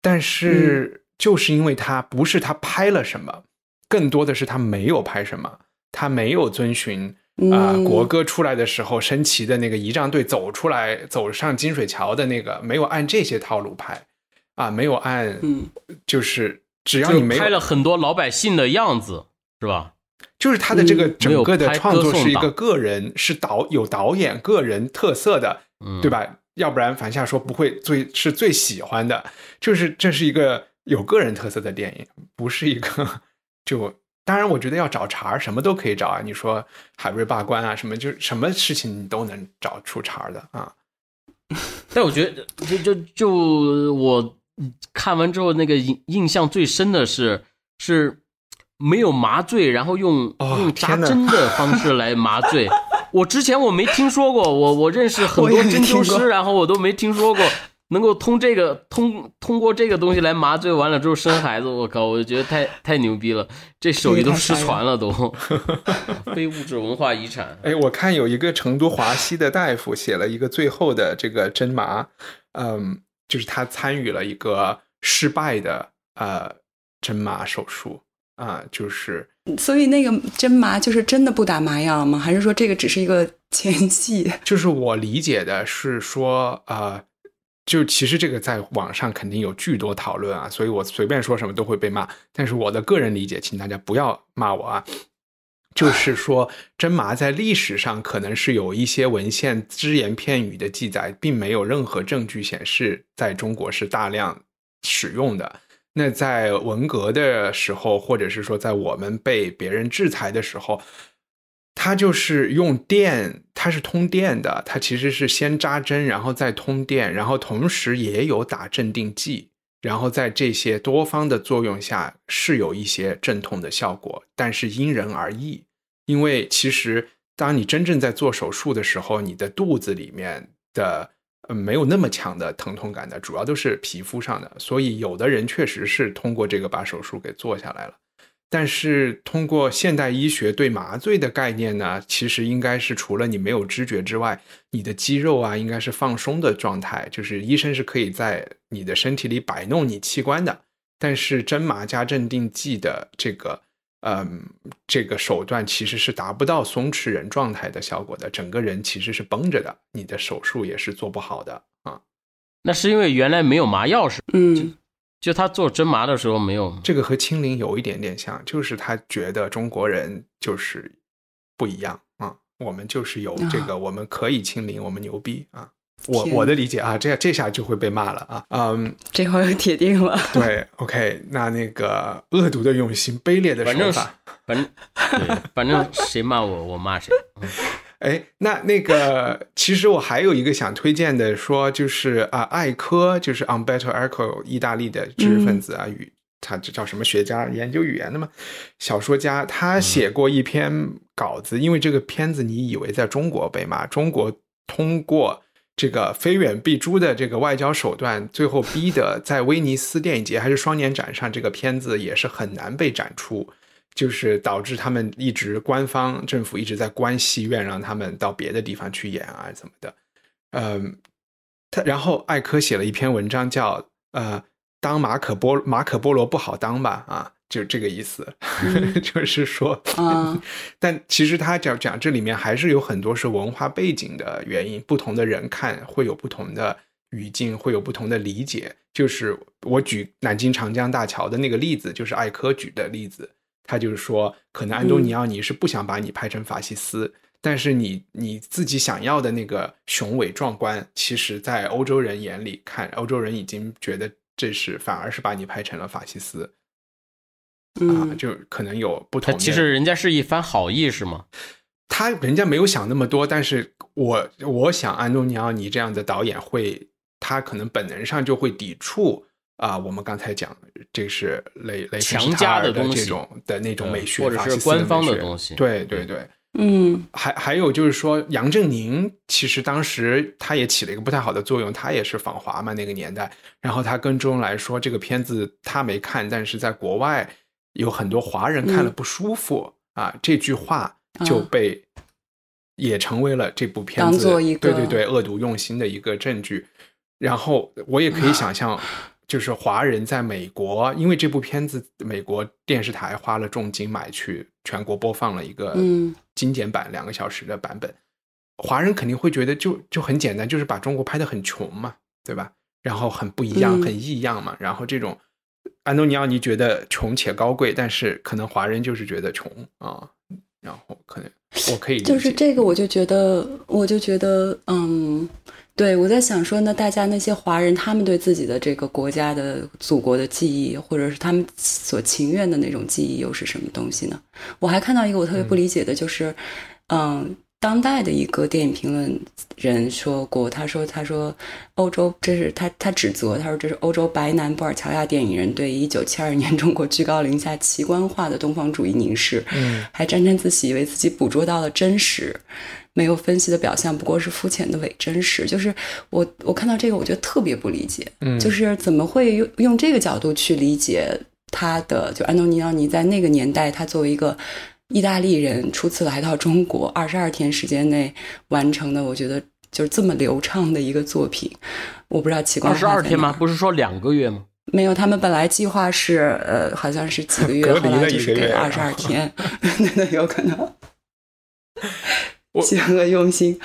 但是就是因为他不是他拍了什么，更多的是他没有拍什么，他没有遵循啊、嗯国歌出来的时候升旗的那个仪仗队走出来，走上金水桥的那个，没有按这些套路拍。啊，没有按，嗯，就是只要你没有拍了很多老百姓的样子，是吧？就是他的这个嗯整个的创作是一个个人，是导有导演个人特色的，嗯，对？吧？要不然樊夏说不会最是最喜欢的，就是这是一个有个人特色的电影，不是一个就。当然，我觉得要找茬儿，什么都可以找啊。你说海瑞罢官啊，什么就什么事情你都能找出茬儿的啊。但我觉得，就就就我看完之后，那个印印象最深的是是没有麻醉，然后用、哦用扎针的方式来麻醉。我之前我没听说过，我我认识很多针灸师，然后我都没听说过能够通这个通通过这个东西来麻醉完了之后生孩子。我靠，我就觉得太太牛逼了，这手艺都失传了都，非物质文化遗产。哎，我看有一个成都华西的大夫写了一个最后的这个针麻，嗯，就是他参与了一个失败的呃针麻手术啊、就是所以那个针麻就是真的不打麻药吗？还是说这个只是一个 前戏？就是我理解的是说呃。就其实这个在网上肯定有巨多讨论啊，所以我随便说什么都会被骂。但是我的个人理解，请大家不要骂我啊。就是说，针麻在历史上可能是有一些文献只言片语的记载，并没有任何证据显示在中国是大量使用的。那在文革的时候，或者是说在我们被别人制裁的时候，它就是用电，它是通电的，它其实是先扎针，然后再通电，然后同时也有打镇定剂，然后在这些多方的作用下是有一些镇痛的效果，但是因人而异。因为其实当你真正在做手术的时候，你的肚子里面的呃没有那么强的疼痛感的，主要都是皮肤上的，所以有的人确实是通过这个把手术给做下来了。但是通过现代医学对麻醉的概念呢，其实应该是除了你没有知觉之外，你的肌肉啊应该是放松的状态，就是医生是可以在你的身体里摆弄你器官的。但是针麻加镇定剂的这个，嗯，这个手段其实是达不到松弛人状态的效果的，整个人其实是绷着的，你的手术也是做不好的啊。那是因为原来没有麻药是，嗯，就他做针麻的时候没有。这个和清零有一点点像，就是他觉得中国人就是不一样啊，我们就是有这个，我们可以清零，我们牛逼啊。我我的理解啊，这这下就会被骂了啊。嗯，这回有铁定了。对，OK，那那个恶毒的用心，卑劣的手法，反正对，反正谁骂我，我骂谁。嗯哎，那那个，其实我还有一个想推荐的，说就是啊，艾科，就是 Umberto Eco，意大利的知识分子啊，语他这叫什么学家？研究语言的嘛，小说家，他写过一篇稿子，因为这个片子你以为在中国被骂，中国通过这个非远必诛的这个外交手段，最后逼得在威尼斯电影节还是双年展上，这个片子也是很难被展出。就是导致他们一直官方政府一直在关戏院，让他们到别的地方去演啊，怎么的？嗯，他然后艾科写了一篇文章叫呃，当马可波马可波罗不好当吧啊，就这个意思，就是说，啊 但其实他讲讲这里面还是有很多是文化背景的原因，不同的人看会有不同的语境，会有不同的理解。就是我举南京长江大桥的那个例子，就是艾科举的例子。他就是说，可能安东尼奥尼是不想把你拍成法西斯，但是你你自己想要的那个雄伟壮观，其实在欧洲人眼里看，欧洲人已经觉得这是反而是把你拍成了法西斯啊，嗯，就可能有不同其实人家是一番好意是吗？他人家没有想那么多，但是我我想安东尼奥尼这样的导演会，他可能本能上就会抵触啊、我们刚才讲这是雷雷强加的东西这种的那种呃美学，或者是官方的东西。对对对，嗯。还还有就是说，杨振宁其实当时他也起了一个不太好的作用，他也是访华嘛那个年代，然后他跟周恩来说这个片子他没看，但是在国外有很多华人看了嗯不舒服、啊，这句话就啊被也成为了这部片当子做一个对对对恶毒用心的一个证据。然后我也可以想象，就是华人在美国，因为这部片子美国电视台花了重金买去全国播放了一个嗯精简版两个小时的版本，华人肯定会觉得就就很简单，就是把中国拍的很穷嘛，对吧？然后很不一样，嗯很异样嘛。然后这种安东尼奥尼觉得穷且高贵，但是可能华人就是觉得穷啊。然后可能我可以就是这个，我就觉得，我就觉得，嗯，对我在想说呢，大家那些华人，他们对自己的这个国家的祖国的记忆，或者是他们所情愿的那种记忆，又是什么东西呢？我还看到一个我特别不理解的，就是，嗯。当代的一个电影评论人说过，他说：“他说欧洲这是他他指责，他说这是欧洲白男布尔乔亚电影人对一九七二年中国居高临下奇观化的东方主义凝视，嗯，还沾沾自喜，以为自己捕捉到了真实，没有分析的表象不过是肤浅的伪真实。就是我我看到这个，我觉得特别不理解，嗯就是怎么会用用这个角度去理解他的？就安东尼奥尼在那个年代，他作为一个。”意大利人初次来到中国，二十二天时间内完成的，我觉得就是这么流畅的一个作品。我不知道奇怪二十二天吗？不是说两个月吗？没有，他们本来计划是呃，好像是几个月，后来就是给二十二天，那，有可能我结合用心。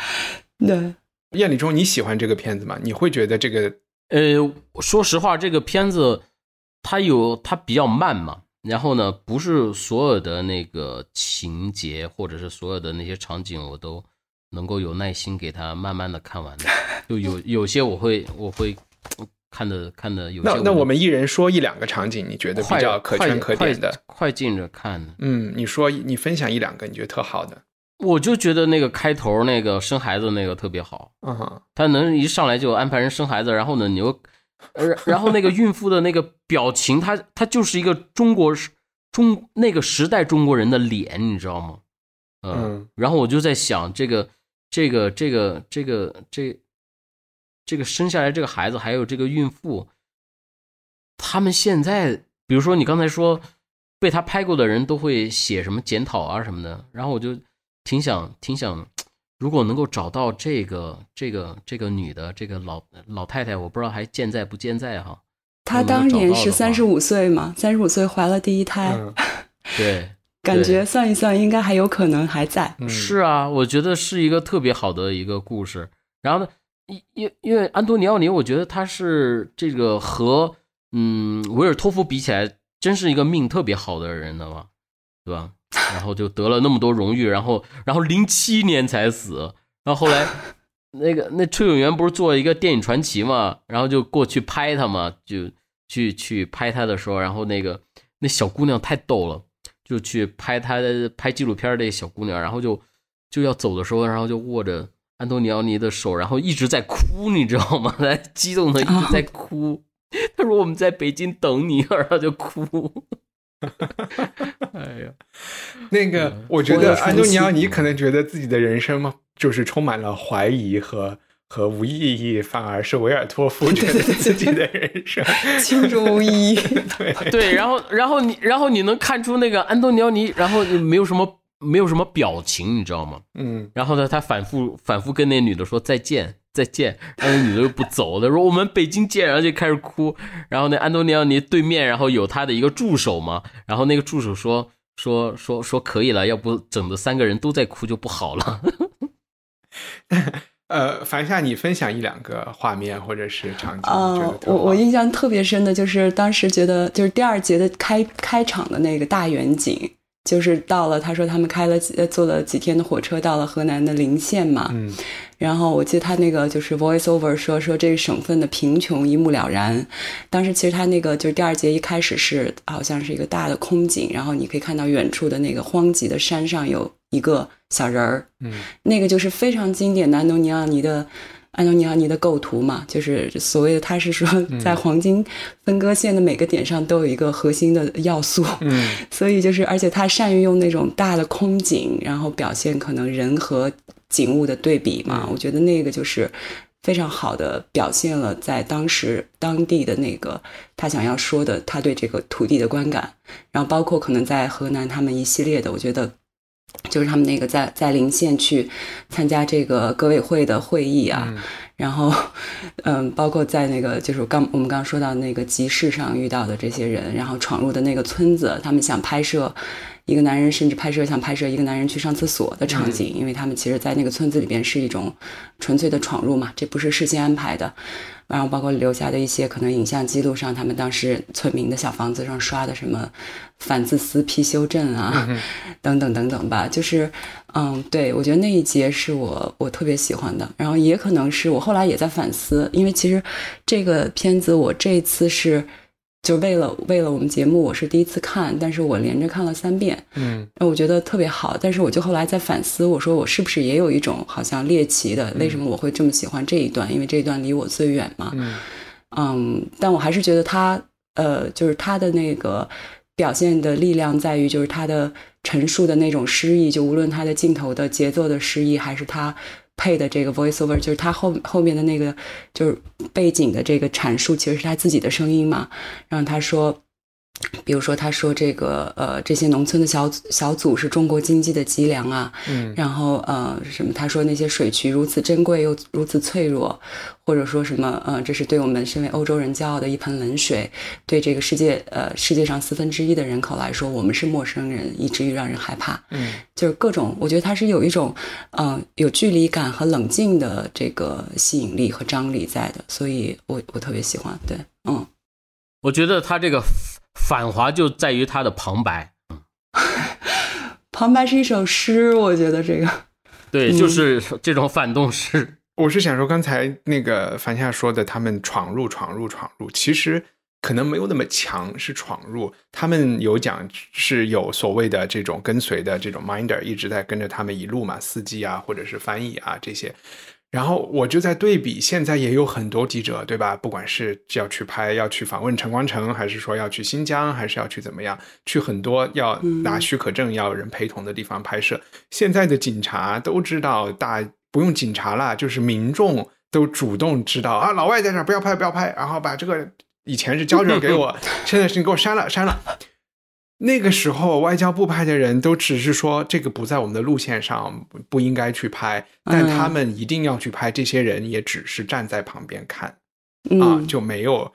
对，燕礼中，你喜欢这个片子吗？你会觉得这个呃，说实话，这个片子它有它比较慢嘛，然后呢，不是所有的那个情节或者是所有的那些场景我都能够有耐心给他慢慢的看完的，就有有些我会我会看的看的有些就那那我们一人说一两个场景，你觉得比较可圈可点的？快快进着看的。嗯，你说你分享一两个你觉得特好的。我就觉得那个开头那个生孩子那个特别好，嗯哼，他能一上来就安排人生孩子，然后呢，你又，呃，然后那个孕妇的那个表情，她她就是一个中国中那个时代中国人的脸，你知道吗？呃嗯然后我就在想，这个这个这个这个这这个生下来这个孩子，还有这个孕妇，他们现在，比如说你刚才说被他拍过的人都会写什么检讨啊什么的，然后我就挺想挺想，如果能够找到这个这个这个女的这个老老太太，我不知道还健在不健在哈。她当年是三十五岁嘛，三十五岁怀了第一胎，嗯 对，感觉算一算，应该还有可能还在。嗯是啊，我觉得是一个特别好的一个故事。然后呢，因因因为安东尼奥尼，我觉得他是这个和嗯维尔托夫比起来，真是一个命特别好的人的嘛，对吧？然后就得了那么多荣誉，然后然后零七年才死，然后后来 那个那崔永元不是做了一个电影传奇嘛，然后就过去拍他嘛，就去去拍他的时候，然后那个那小姑娘太逗了。就去拍他的拍纪录片儿的小姑娘，然后就就要走的时候，然后就握着安东尼奥尼的手，然后一直在哭，你知道吗？他激动的一直在哭。他说我们在北京等你，然后就哭。哎呀，那个嗯，我觉得安东尼奥尼可能觉得自己的人生嘛，就是充满了怀疑和和无意义，反而是维尔托夫觉得自己的人生。轻重无疑。对。对，然后然后你然后你能看出那个安东尼奥尼，然后没有什么没有什么表情，你知道吗？嗯。然后呢，他反复反复跟那女的说再见再见，然后那女的又不走，他说我们北京见，然后就开始哭。然后那安东尼奥尼对面，然后有他的一个助手嘛，然后那个助手说说说说可以了，要不整的三个人都在哭就不好了。呃，樊夏，你分享一两个画面或者是场景，呃我我印象特别深的就是当时觉得就是第二节的开开场的那个大远景，就是到了他说他们开了几呃坐了几天的火车到了河南的临县嘛，嗯然后我记得他那个就是 voice over 说说这个省份的贫穷一目了然。当时其实他那个就是第二节一开始是好像是一个大的空景，然后你可以看到远处的那个荒瘠的山上有一个小人儿，嗯那个就是非常经典的安东尼奥尼的安东尼奥尼的构图嘛，就是所谓的他是说在黄金分割线的每个点上都有一个核心的要素，嗯。所以就是而且他善于用那种大的空景，然后表现可能人和景物的对比嘛，我觉得那个就是。非常好的表现了在当时当地的那个他想要说的他对这个土地的观感，然后包括可能在河南他们一系列的，我觉得就是他们那个在在临县去参加这个革委会的会议啊，嗯。然后嗯，包括在那个就是刚我们刚刚说到那个集市上遇到的这些人，然后闯入的那个村子，他们想拍摄一个男人甚至拍摄想拍摄一个男人去上厕所的场景，因为他们其实，在那个村子里边是一种纯粹的闯入嘛，这不是事先安排的。然后包括留下的一些可能影像记录上，他们当时村民的小房子上刷的什么反自私批修正啊，等等等等吧，就是嗯，对我觉得那一节是我我特别喜欢的。然后也可能是我后来也在反思，因为其实这个片子我这次是。就为了为了我们节目，我是第一次看，但是我连着看了三遍，嗯，我觉得特别好。但是我就后来在反思，我说我是不是也有一种好像猎奇的？为什么我会这么喜欢这一段？因为这一段离我最远嘛，嗯，嗯，但我还是觉得他，呃，就是他的那个表现的力量在于，就是他的陈述的那种诗意，就无论他的镜头的节奏的诗意，还是他。配的这个 voiceover 就是他后后面的那个就是背景的这个阐述，其实是他自己的声音嘛。然后他说。比如说，他说这个呃，这些农村的小小组是中国经济的脊梁啊。嗯。然后呃，什么？他说那些水渠如此珍贵又如此脆弱，或者说什么？呃，这是对我们身为欧洲人骄傲的一盆冷水，对这个世界呃世界上四分之一的人口来说，我们是陌生人，以至于让人害怕。嗯。就是各种，我觉得他是有一种嗯有距离感和冷静的这个吸引力和张力在的，所以我我特别喜欢。对，嗯。我觉得他这个。繁华就在于它的旁白，旁白是一首诗，我觉得这个，对，就是这种反动诗。我是想说，刚才那个樊夏说的，他们闯入、闯入、闯入，其实可能没有那么强，是闯入。他们有讲是有所谓的这种跟随的这种 minder 一直在跟着他们一路嘛，司机啊，或者是翻译啊这些。然后我就在对比，现在也有很多记者，对吧？不管是要去拍、要去访问陈光诚，还是说要去新疆，还是要去怎么样，去很多要拿许可证、要人陪同的地方拍摄。现在的警察都知道，大不用警察了，就是民众都主动知道啊，老外在这儿，不要拍，不要拍，然后把这个以前是交卷给我，现在是你给我删了，删了。那个时候，外交部派的人都只是说这个不在我们的路线上，不应该去拍。但他们一定要去拍，这些人也只是站在旁边看，啊，就没有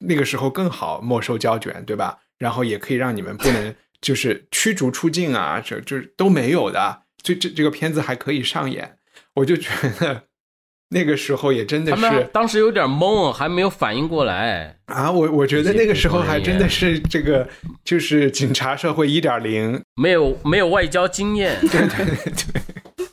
那个时候更好没收胶卷，对吧？然后也可以让你们不能 就是驱逐出境啊，这就都没有的。这这这个片子还可以上演，我就觉得。那个时候也真的是，当时有点懵，还没有反应过来啊！我我觉得那个时候还真的是这个，就是警察社会一点零，没有没有外交经验，对 对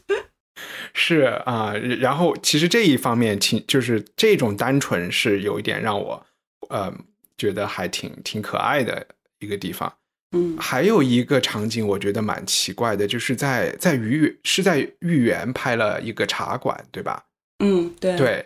对，是啊。然后其实这一方面，挺就是这种单纯是有一点让我呃觉得还挺挺可爱的一个地方。嗯，还有一个场景我觉得蛮奇怪的，就是在在豫是在豫园拍了一个茶馆，对吧？嗯，对对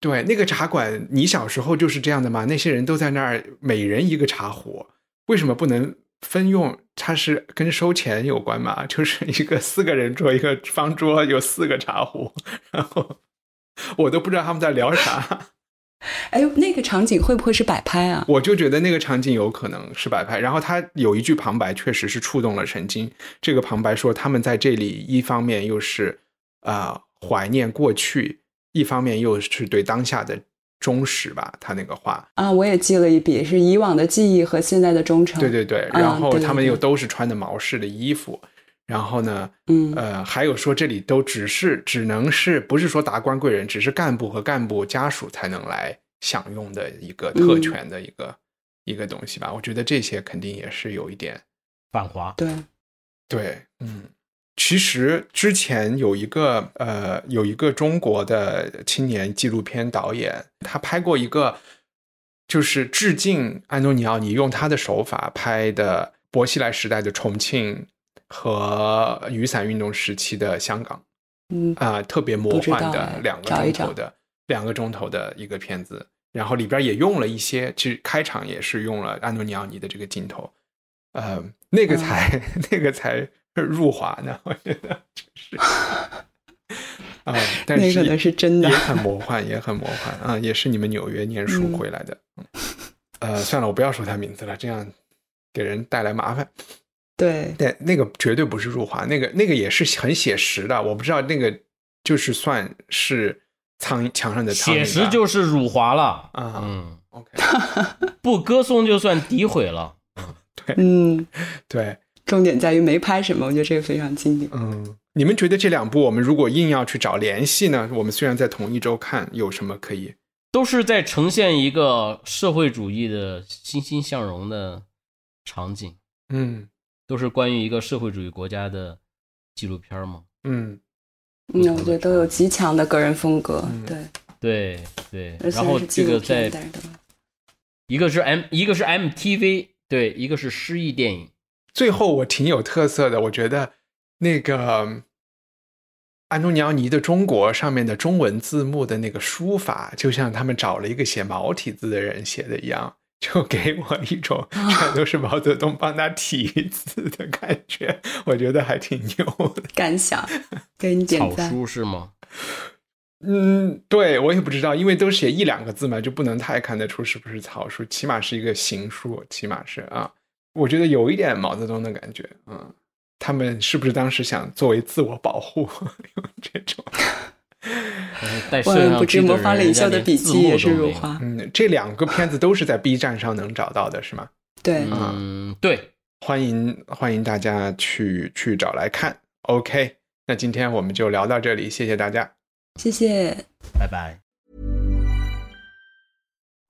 对，那个茶馆，你小时候就是这样的吗？那些人都在那儿，每人一个茶壶，为什么不能分用？它是跟收钱有关吗？就是一个四个人桌一个方桌，有四个茶壶，然后我都不知道他们在聊啥。哎，那个场景会不会是摆拍啊？我就觉得那个场景有可能是摆拍。然后他有一句旁白，确实是触动了神经。这个旁白说，他们在这里一方面又是啊。怀念过去，一方面又是对当下的忠实吧。他那个话啊，我也记了一笔，是以往的记忆和现在的忠诚。对对对，然后他们又都是穿的毛式的衣服，然后呢，嗯呃，还有说这里都只是只能是不是说达官贵人，只是干部和干部家属才能来享用的一个特权的一个一个东西吧。我觉得这些肯定也是有一点反华。对对，嗯。其实之前有一个呃，有一个中国的青年纪录片导演，他拍过一个，就是致敬安东尼奥尼，用他的手法拍的薄熙来时代的重庆和雨伞运动时期的香港，嗯啊，特别魔幻的两个钟头的两个钟头的一个片子，然后里边也用了一些，其实开场也是用了安东尼奥尼的这个镜头，呃，那个才 那个才。入华呢？我觉得就是，啊，但是可能是真的，也很魔幻，也很魔幻啊，也是你们纽约念书回来的。呃，算了，我不要说他名字了，这样给人带来麻烦。对，对，那个绝对不是入华，那个那个也是很写实的。我不知道那个就是算是苍墙上的写实，就是辱华了啊。嗯，OK，不歌颂就算诋毁了。对嗯，对，重点在于没拍什么，我觉得这个非常经典。嗯，你们觉得这两部我们如果硬要去找联系呢？我们虽然在同一周看，有什么可以？都是在呈现一个社会主义的欣欣向荣的场景，嗯都是关于一个社会主义国家的纪录片嘛。嗯嗯，我觉得都有极强的个人风格。嗯对，对对，而且然后是纪录这个在片但是一个是 M，一个是 MTV，对，一个是诗意电影。最后我挺有特色的，我觉得那个安东尼奥尼的《中国》上面的中文字幕的那个书法，就像他们找了一个写毛体字的人写的一样，就给我一种 全都是毛泽东帮他题字的感觉，我觉得还挺牛的。感想，给你点赞草。书是吗？嗯，对我也不知道，因为都写一两个字嘛，就不能太看得出是不是草书，起码是一个行书，起码是啊，我觉得有一点毛泽东的感觉，嗯，他们是不是当时想作为自我保护 用这种？万万不知像机的模仿领袖的笔记也是如花。嗯，这两个片子都是在 B 站上能找到的，是吗？对，嗯，对，欢迎欢迎大家去去找来看。OK，那今天我们就聊到这里，谢谢大家。谢谢。拜拜。